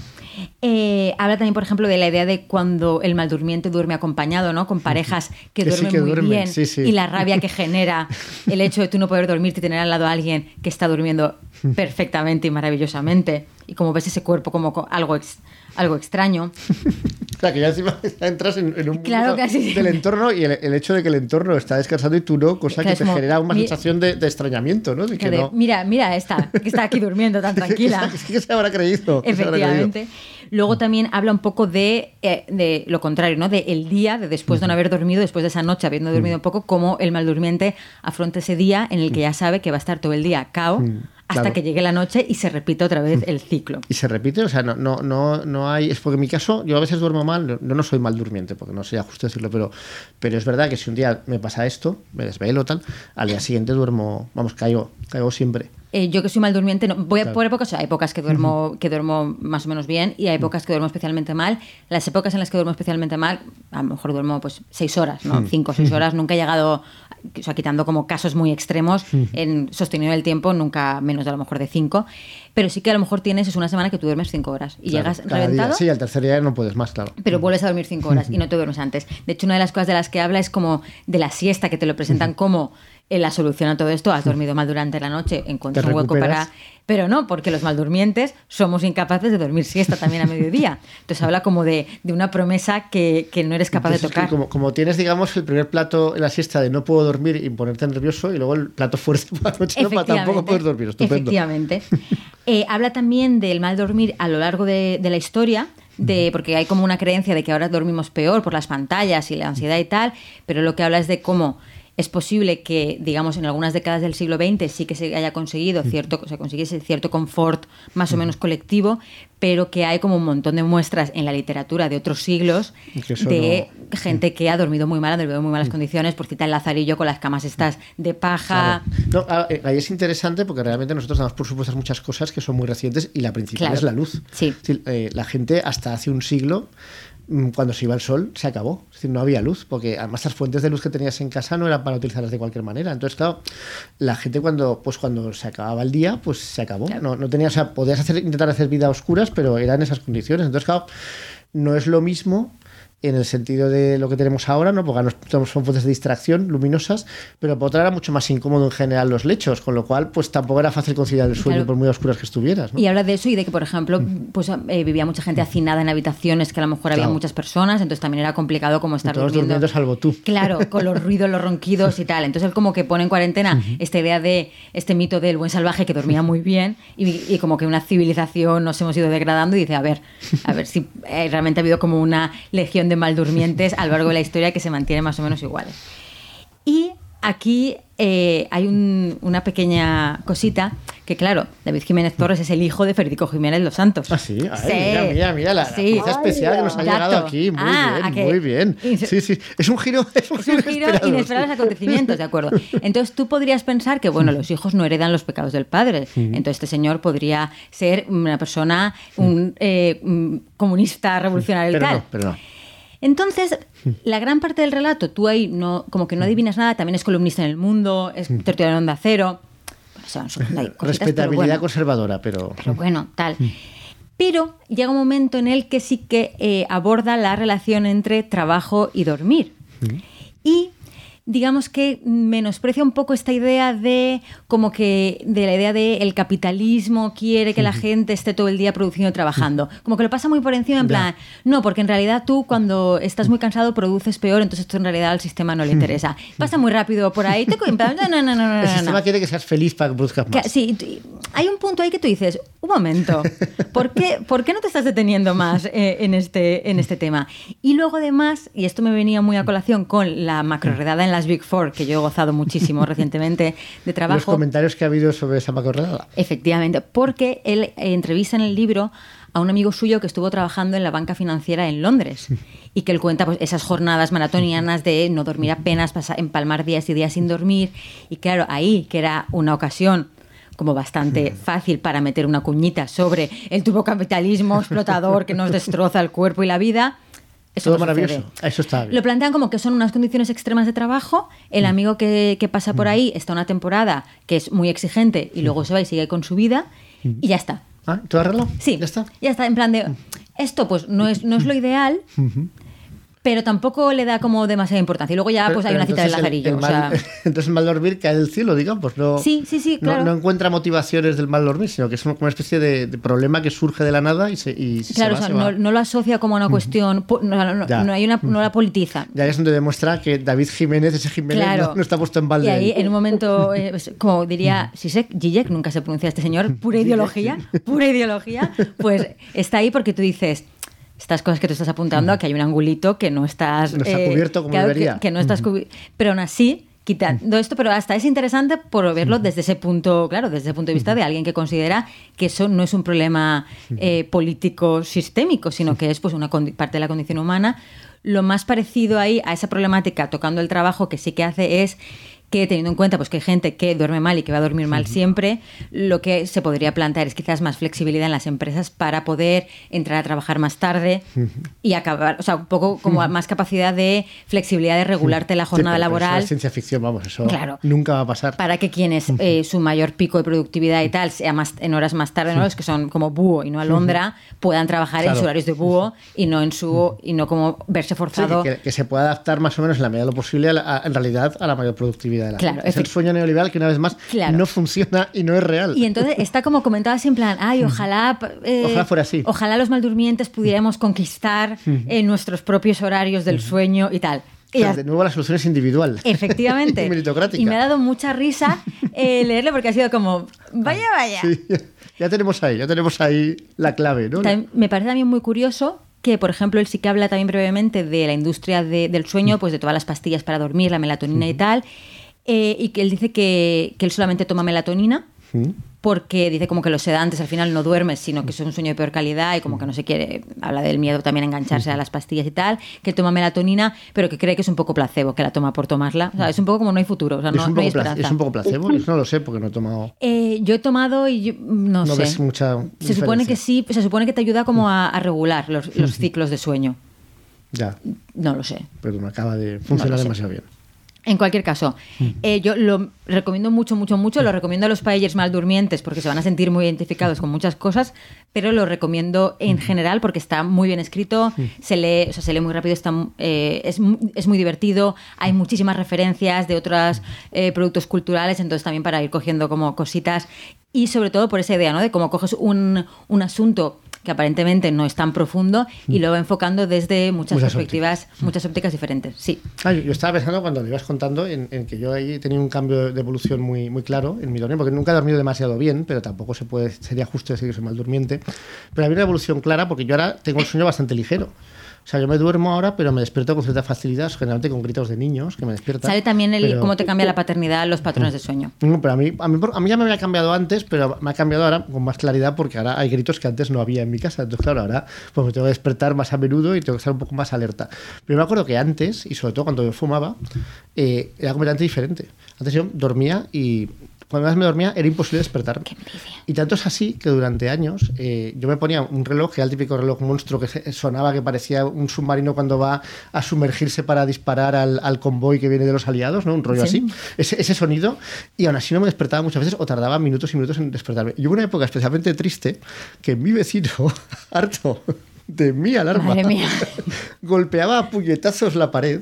S2: Eh, habla también, por ejemplo, de la idea de cuando el maldurmiente duerme acompañado, ¿no? Con parejas que,
S3: Que sí
S2: duermen
S3: que
S2: muy
S3: duermen,
S2: bien
S3: sí, sí.
S2: y la rabia que genera el hecho de tú no poder dormirte y tener al lado a alguien que está durmiendo perfectamente y maravillosamente y como ves ese cuerpo como co- algo, ex- algo extraño.
S3: O sea, que ya encima entras en, en un mundo
S2: Claro que sí.
S3: del entorno y el, el hecho de que el entorno está descansando y tú no, cosa
S2: Que
S3: que te
S2: como,
S3: genera una
S2: mi-
S3: sensación de, de extrañamiento, ¿no? De que
S2: Que de,
S3: no.
S2: Mira, mira esta, que está aquí durmiendo tan tranquila.
S3: ¿Qué se habrá creído? ¿Qué se habrá creído?
S2: Efectivamente. Luego también habla un poco de, eh, de lo contrario, ¿no? De el día, de después de no haber dormido, después de esa noche habiendo dormido un poco, cómo el maldurmiente afronta ese día en el que ya sabe que va a estar todo el día cao hasta
S3: claro.
S2: que llegue la noche y se repite otra vez el ciclo.
S3: Y se repite, o sea, no, no, no, no hay. Es porque en mi caso, yo a veces duermo mal, no, no soy mal durmiente, porque no sería justo decirlo, pero, pero es verdad que si un día me pasa esto, me desvelo tal, al día siguiente duermo, vamos, caigo, caigo siempre.
S2: Eh, yo que soy mal durmiente, no, voy a por épocas, o sea, hay épocas que duermo, que duermo más o menos bien y hay épocas que duermo especialmente mal. Las épocas en las que duermo especialmente mal, a lo mejor duermo pues seis horas, ¿no? Cinco o seis horas, nunca he llegado, o sea, quitando como casos muy extremos, en sostenido el tiempo, nunca menos de a lo mejor de cinco. Pero sí que a lo mejor tienes es una semana que tú duermes cinco horas y
S3: Claro,
S2: llegas
S3: cada día.
S2: reventado
S3: Sí, al tercer día no puedes más, claro.
S2: pero vuelves a dormir cinco horas y no te duermes antes. De hecho, una de las cosas de las que habla es como de la siesta, que te lo presentan como la solución a todo esto, has dormido mal durante la noche, encuentras un hueco para... Pero no, porque los maldurmientes somos incapaces de dormir siesta también a mediodía. Entonces habla como de, de una promesa que, que no eres capaz de
S3: Entonces, es que
S2: tocar.
S3: como, como tienes, digamos, el primer plato en la siesta de no puedo dormir y ponerte nervioso, y luego el plato fuerte por la noche no, para tampoco poder dormir. Estupendo.
S2: Efectivamente. Eh, habla también del mal dormir a lo largo de, de la historia. De, porque hay como una creencia de que ahora dormimos peor por las pantallas y la ansiedad y tal, pero lo que habla es de cómo es posible que, digamos, en algunas décadas del siglo XX sí que se haya conseguido cierto, se consiguiese cierto confort más o menos colectivo, pero que hay como un montón de muestras en la literatura de otros siglos de
S3: no-
S2: gente que ha dormido muy mal, ha dormido en muy malas condiciones, por citar el lazarillo con las camas estas de paja.
S3: Claro. No, eh, ahí es interesante porque realmente nosotros damos por supuestas muchas cosas que son muy recientes y la principal
S2: Claro.
S3: es la luz.
S2: Sí.
S3: Es decir, eh, la gente hasta hace un siglo, cuando se iba el sol, se acabó. Es decir, no había luz, porque además las fuentes de luz que tenías en casa no eran para utilizarlas de cualquier manera. Entonces, claro, la gente cuando, pues cuando se acababa el día, pues se acabó. No, no tenía, o sea, podías hacer, intentar hacer vida a oscuras, pero eran esas condiciones. Entonces, claro, no es lo mismo en el sentido de lo que tenemos ahora, ¿no? Porque no son fuentes de distracción luminosas, pero por otra era mucho más incómodo en general los lechos, con lo cual pues tampoco era fácil conciliar el sueño
S2: Claro.
S3: por muy oscuras que estuvieras, ¿no?
S2: Y habla de eso y de que, por ejemplo, pues eh, vivía mucha gente hacinada en habitaciones que a lo mejor había
S3: Claro.
S2: muchas personas, entonces también era complicado como estar
S3: todos
S2: durmiendo.
S3: salvo tú.
S2: Claro, con los ruidos, los ronquidos y tal. Entonces él como que pone en cuarentena esta idea de este mito del buen salvaje que dormía muy bien y, y como que una civilización nos hemos ido degradando y dice, a ver, a ver si eh, realmente ha habido como una legión de maldurmientes a lo largo de la historia que se mantiene más o menos iguales. Y aquí eh, hay un- una pequeña cosita que, claro, David Jiménez Torres es el hijo de Federico Jiménez Los Santos.
S3: Ah, sí, Ay, mira, mira, mira, la,
S2: Sí.
S3: pieza especial que nos ha llegado aquí. Muy
S2: Ah, ¿a
S3: bien, muy bien. Sí, sí, es un giro, es un
S2: Es un
S3: giro,
S2: giro
S3: inesperado,
S2: inesperado
S3: sí.
S2: acontecimientos, ¿de acuerdo? Entonces tú podrías pensar que, bueno, los hijos no heredan los pecados del padre. Entonces este señor podría ser una persona, un eh, un comunista revolucionario
S3: Pero
S2: y tal.
S3: no, pero no.
S2: Entonces, la gran parte del relato, tú ahí no, como que no adivinas nada, también es columnista en el mundo, es tertuliano en Onda Cero. Bueno, cositas, pero
S3: Respetabilidad
S2: bueno.
S3: conservadora, pero...
S2: Pero bueno, tal. Pero llega un momento en el que sí que eh, aborda la relación entre trabajo y dormir. Y digamos que menosprecia un poco esta idea de como que de la idea de el capitalismo quiere que la gente esté todo el día produciendo y trabajando. Como que lo pasa muy por encima en plan, no, porque en realidad tú cuando estás muy cansado produces peor, entonces esto en realidad al sistema no le interesa. Pasa muy rápido por ahí, te no, no, no, no, no,
S3: El sistema quiere que seas feliz para que produzcas más.
S2: sí, hay un punto ahí que tú dices, un momento, ¿por qué, por qué no te estás deteniendo más eh, en, este, en este tema? Y luego además, y esto me venía muy a colación con la macroredada en las Big Four, que yo he gozado muchísimo recientemente de
S3: Los
S2: trabajo.
S3: comentarios que ha habido sobre esa macorredada.
S2: Efectivamente, porque él eh, entrevista en el libro a un amigo suyo que estuvo trabajando en la banca financiera en Londres y que él cuenta pues, esas jornadas maratonianas de no dormir apenas, pasar, empalmar días y días sin dormir. Y claro, ahí, que era una ocasión como bastante fácil para meter una cuñita sobre el turbocapitalismo explotador que nos destroza el cuerpo y la vida. Eso
S3: Todo
S2: no sucede.
S3: maravilloso. Eso está bien.
S2: Lo plantean como que son unas condiciones extremas de trabajo. El amigo que, que pasa por ahí está una temporada que es muy exigente y luego se va y sigue con su vida y ya está.
S3: Ah, ¿Tú has arreglado?
S2: Sí,
S3: ¿Ya está?
S2: Ya está, en plan de. Esto, pues, no es, no es lo ideal, pero tampoco le da como demasiada importancia. Y luego ya,
S3: Pero-
S2: pues, hay una cita del
S3: el-
S2: lazarillo.
S3: el
S2: o
S3: mal- entonces el mal dormir cae del cielo, digamos. No,
S2: Sí, sí, sí,
S3: no-
S2: claro.
S3: No, encuentra motivaciones del mal dormir, sino que es una una especie de, de problema que surge de la nada y se, y
S2: claro, o
S3: se va,
S2: sea,
S3: se va.
S2: no, no lo asocia como una cuestión. No, no- no-
S3: Ya.
S2: no hay una, no la politiza.
S3: Ya es donde demuestra que David Jiménez, ese Jiménez,
S2: Claro.
S3: no, está puesto en balde.
S2: Y ahí, en un momento, eh, pues, como diría Sisek, Zizek, nunca se pronuncia este señor, pura ideología, pura ideología, pues está ahí porque tú dices, estas cosas que tú estás apuntando, que hay un angulito que no estás...
S3: No está cubierto como
S2: claro,
S3: debería.
S2: Que, no estás. Pero aún así, quitando esto, pero hasta es interesante por verlo desde ese punto, claro, desde el punto de vista de alguien que considera que eso no es un problema eh, político sistémico, sino que es pues una parte de la condición humana. Lo más parecido ahí a esa problemática tocando el trabajo que sí que hace es que teniendo en cuenta pues que hay gente que duerme mal y que va a dormir mal siempre, lo que se podría plantear es quizás más flexibilidad en las empresas para poder entrar a trabajar más tarde y acabar, o sea, un poco como más capacidad de flexibilidad de regularte la jornada
S3: pero eso
S2: laboral.
S3: es ciencia ficción, vamos, eso
S2: Claro.
S3: nunca va a pasar.
S2: para que quienes eh, su mayor pico de productividad y tal sea más en horas más tarde, ¿no? los que son como búho y no alondra, puedan trabajar en sus horarios de búho y no en su y no como verse forzado.
S3: que, que se pueda adaptar más o menos en la medida de lo posible a la- a- en realidad a la mayor productividad vida de la
S2: Claro,
S3: gente. Es el sueño neoliberal que una vez más
S2: Claro.
S3: no funciona y no es real.
S2: Y entonces está como comentado así en plan, ay, ojalá... eh,
S3: Ojalá fuera así.
S2: Ojalá los maldurmientes pudiéramos conquistar eh, nuestros propios horarios del sueño y tal.
S3: O sea, de nuevo la solución es individual.
S2: Efectivamente.
S3: y meritocrática.
S2: Y me ha dado mucha risa eh, leerlo porque ha sido como, vaya, vaya.
S3: Sí, ya tenemos ahí, ya tenemos ahí la clave, ¿no?
S2: También me parece también muy curioso que, por ejemplo, él sí que habla también brevemente de la industria de- del sueño, pues de todas las pastillas para dormir, la melatonina y tal, eh, y que él dice que, que él solamente toma melatonina
S3: Mm.
S2: porque dice como que los sedantes al final no duermes, sino que es un sueño de peor calidad y como que no se quiere, habla del miedo también a engancharse a las pastillas y tal, que toma melatonina, pero que cree que es un poco placebo, que la toma por tomarla. O sea, es un poco como no hay futuro, o sea,
S3: es,
S2: no,
S3: un
S2: no hay esperanza.
S3: es un poco placebo, no lo sé porque no he tomado.
S2: Eh, yo he tomado y yo- no,
S3: No
S2: sé.
S3: ves mucha
S2: se supone que sí, se supone que te ayuda como a, a regular los, los ciclos de sueño.
S3: Ya,
S2: No lo sé.
S3: pero me acaba de funcionar
S2: No lo
S3: demasiado bien.
S2: En cualquier caso, eh, yo lo recomiendo mucho, mucho, mucho. Lo recomiendo a los paellers mal durmientes porque se van a sentir muy identificados con muchas cosas, pero lo recomiendo en general porque está muy bien escrito, se lee, o sea, se lee muy rápido, está, eh, es, es muy divertido, hay muchísimas referencias de otros eh, productos culturales, entonces también para ir cogiendo como cositas y sobre todo por esa idea, ¿no? De cómo coges un, un asunto que aparentemente no es tan profundo y lo va enfocando desde muchas,
S3: Muchas
S2: perspectivas, muchas ópticas diferentes. Sí.
S3: Ah, yo, yo estaba pensando cuando lo ibas contando en, en que yo ahí tenía un cambio de evolución muy, muy claro en mi dormir, porque nunca he dormido demasiado bien, pero tampoco se puede, sería justo decir que soy mal durmiente. Pero había una evolución clara porque yo ahora tengo el sueño bastante ligero. O sea, yo me duermo ahora, pero me despierto con cierta facilidad, generalmente con gritos de niños que me despiertan.
S2: Sale también el
S3: pero-
S2: cómo te cambia la paternidad, los patrones de sueño.
S3: No, pero a mí, a, mí, a mí ya me había cambiado antes, pero me ha cambiado ahora con más claridad porque ahora hay gritos que antes no había en mi casa. Entonces, claro, ahora pues me tengo que despertar más a menudo y tengo que estar un poco más alerta. Pero me acuerdo que antes, y sobre todo cuando yo fumaba, eh, era completamente diferente. Antes yo dormía y cuando más me dormía era imposible despertarme. Y tanto es así que durante años eh, yo me ponía un reloj, que era el típico reloj monstruo que sonaba que parecía un submarino cuando va a sumergirse para disparar al, al convoy que viene de los aliados, ¿no? Un rollo
S2: Sí.
S3: así. Ese, ese sonido, y aún así no me despertaba muchas veces o tardaba minutos y minutos en despertarme. Y hubo una época especialmente triste que mi vecino, harto de mi alarma, golpeaba a puñetazos la pared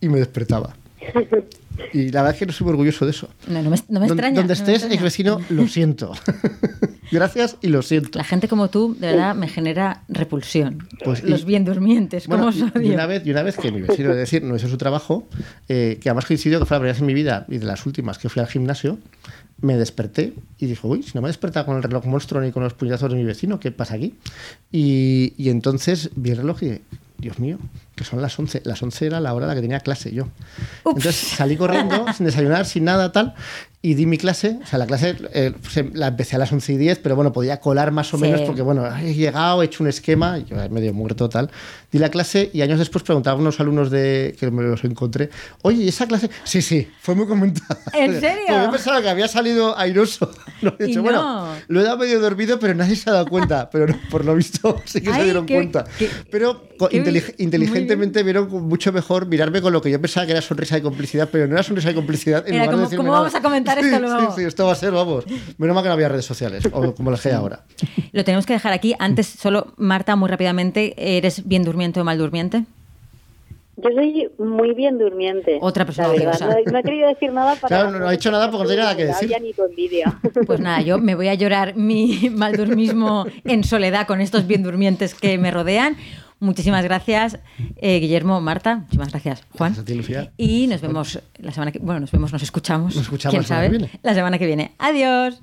S3: y me despertaba. Y la verdad es que no soy muy orgulloso de eso.
S2: No, no me, no extraña.
S3: Donde
S2: no
S3: estés,
S2: extraña.
S3: ex vecino, lo siento. Gracias y lo siento.
S2: La gente como tú, de verdad, me genera repulsión.
S3: Pues, y-
S2: Los bien durmientes,
S3: Bueno,
S2: ¿cómo os
S3: y- y una vez, y una vez que mi vecino, es decir, no hizo su trabajo, eh, que además coincidió que fue la primera vez en mi vida y de las últimas que fui al gimnasio, me desperté y dije, uy, si no me he despertado con el reloj monstruo ni con los puñetazos de mi vecino, ¿qué pasa aquí? Y, y entonces vi el reloj y dije, Dios mío, que son las 11. Las 11 era la hora a la que tenía clase yo. Entonces salí corriendo, sin desayunar, sin nada, tal, y di mi clase. O sea, la clase eh, se- la empecé a las 11 y 10, pero bueno, podía colar más o
S2: Sí.
S3: menos porque, bueno, he llegado, he hecho un esquema, y yo medio muerto, tal. Di la clase y años después preguntaba a unos alumnos de que me los encontré, oye, ¿y esa clase? Sí, sí, fue muy comentada.
S2: ¿En serio?
S3: Porque yo pensaba que había salido airoso. Lo he dicho,
S2: no.
S3: bueno, lo he dado medio dormido, pero nadie se ha dado cuenta. Pero no, por lo visto sí que se
S2: Ay,
S3: dieron
S2: qué-
S3: cuenta.
S2: qué-
S3: pero
S2: qué
S3: intelig- inteligentemente vieron mucho mejor mirarme con lo que yo pensaba que era sonrisa de complicidad, pero no era sonrisa de complicidad. en
S2: Era
S3: lugar de
S2: como,
S3: decirme
S2: ¿cómo vamos a comentar
S3: Sí,
S2: esto
S3: sí,
S2: luego?
S3: Sí, esto va a ser, vamos. Menos mal que no había redes sociales, o como las que hay ahora.
S2: Lo tenemos que dejar aquí. Antes, solo, Marta, muy rápidamente, ¿eres bien durmiente o mal durmiente?
S4: Yo soy muy bien durmiente.
S2: Otra persona.
S4: No, no he querido decir nada para...
S3: Claro, no- no ha dicho nada porque no tiene nada que decir.
S4: Ya ni tu envidia.
S2: Pues nada, yo me voy a llorar mi maldurmismo en soledad con estos bien durmientes que me rodean. Muchísimas gracias, eh, Guillermo, Marta. Muchísimas gracias, Juan.
S3: Gracias a ti, Lucía.
S2: Y nos vemos la semana que bueno, nos vemos, nos escuchamos.
S3: Nos escuchamos
S2: ¿Quién
S3: la semana
S2: sabe?
S3: que viene.
S2: La semana que viene. Adiós.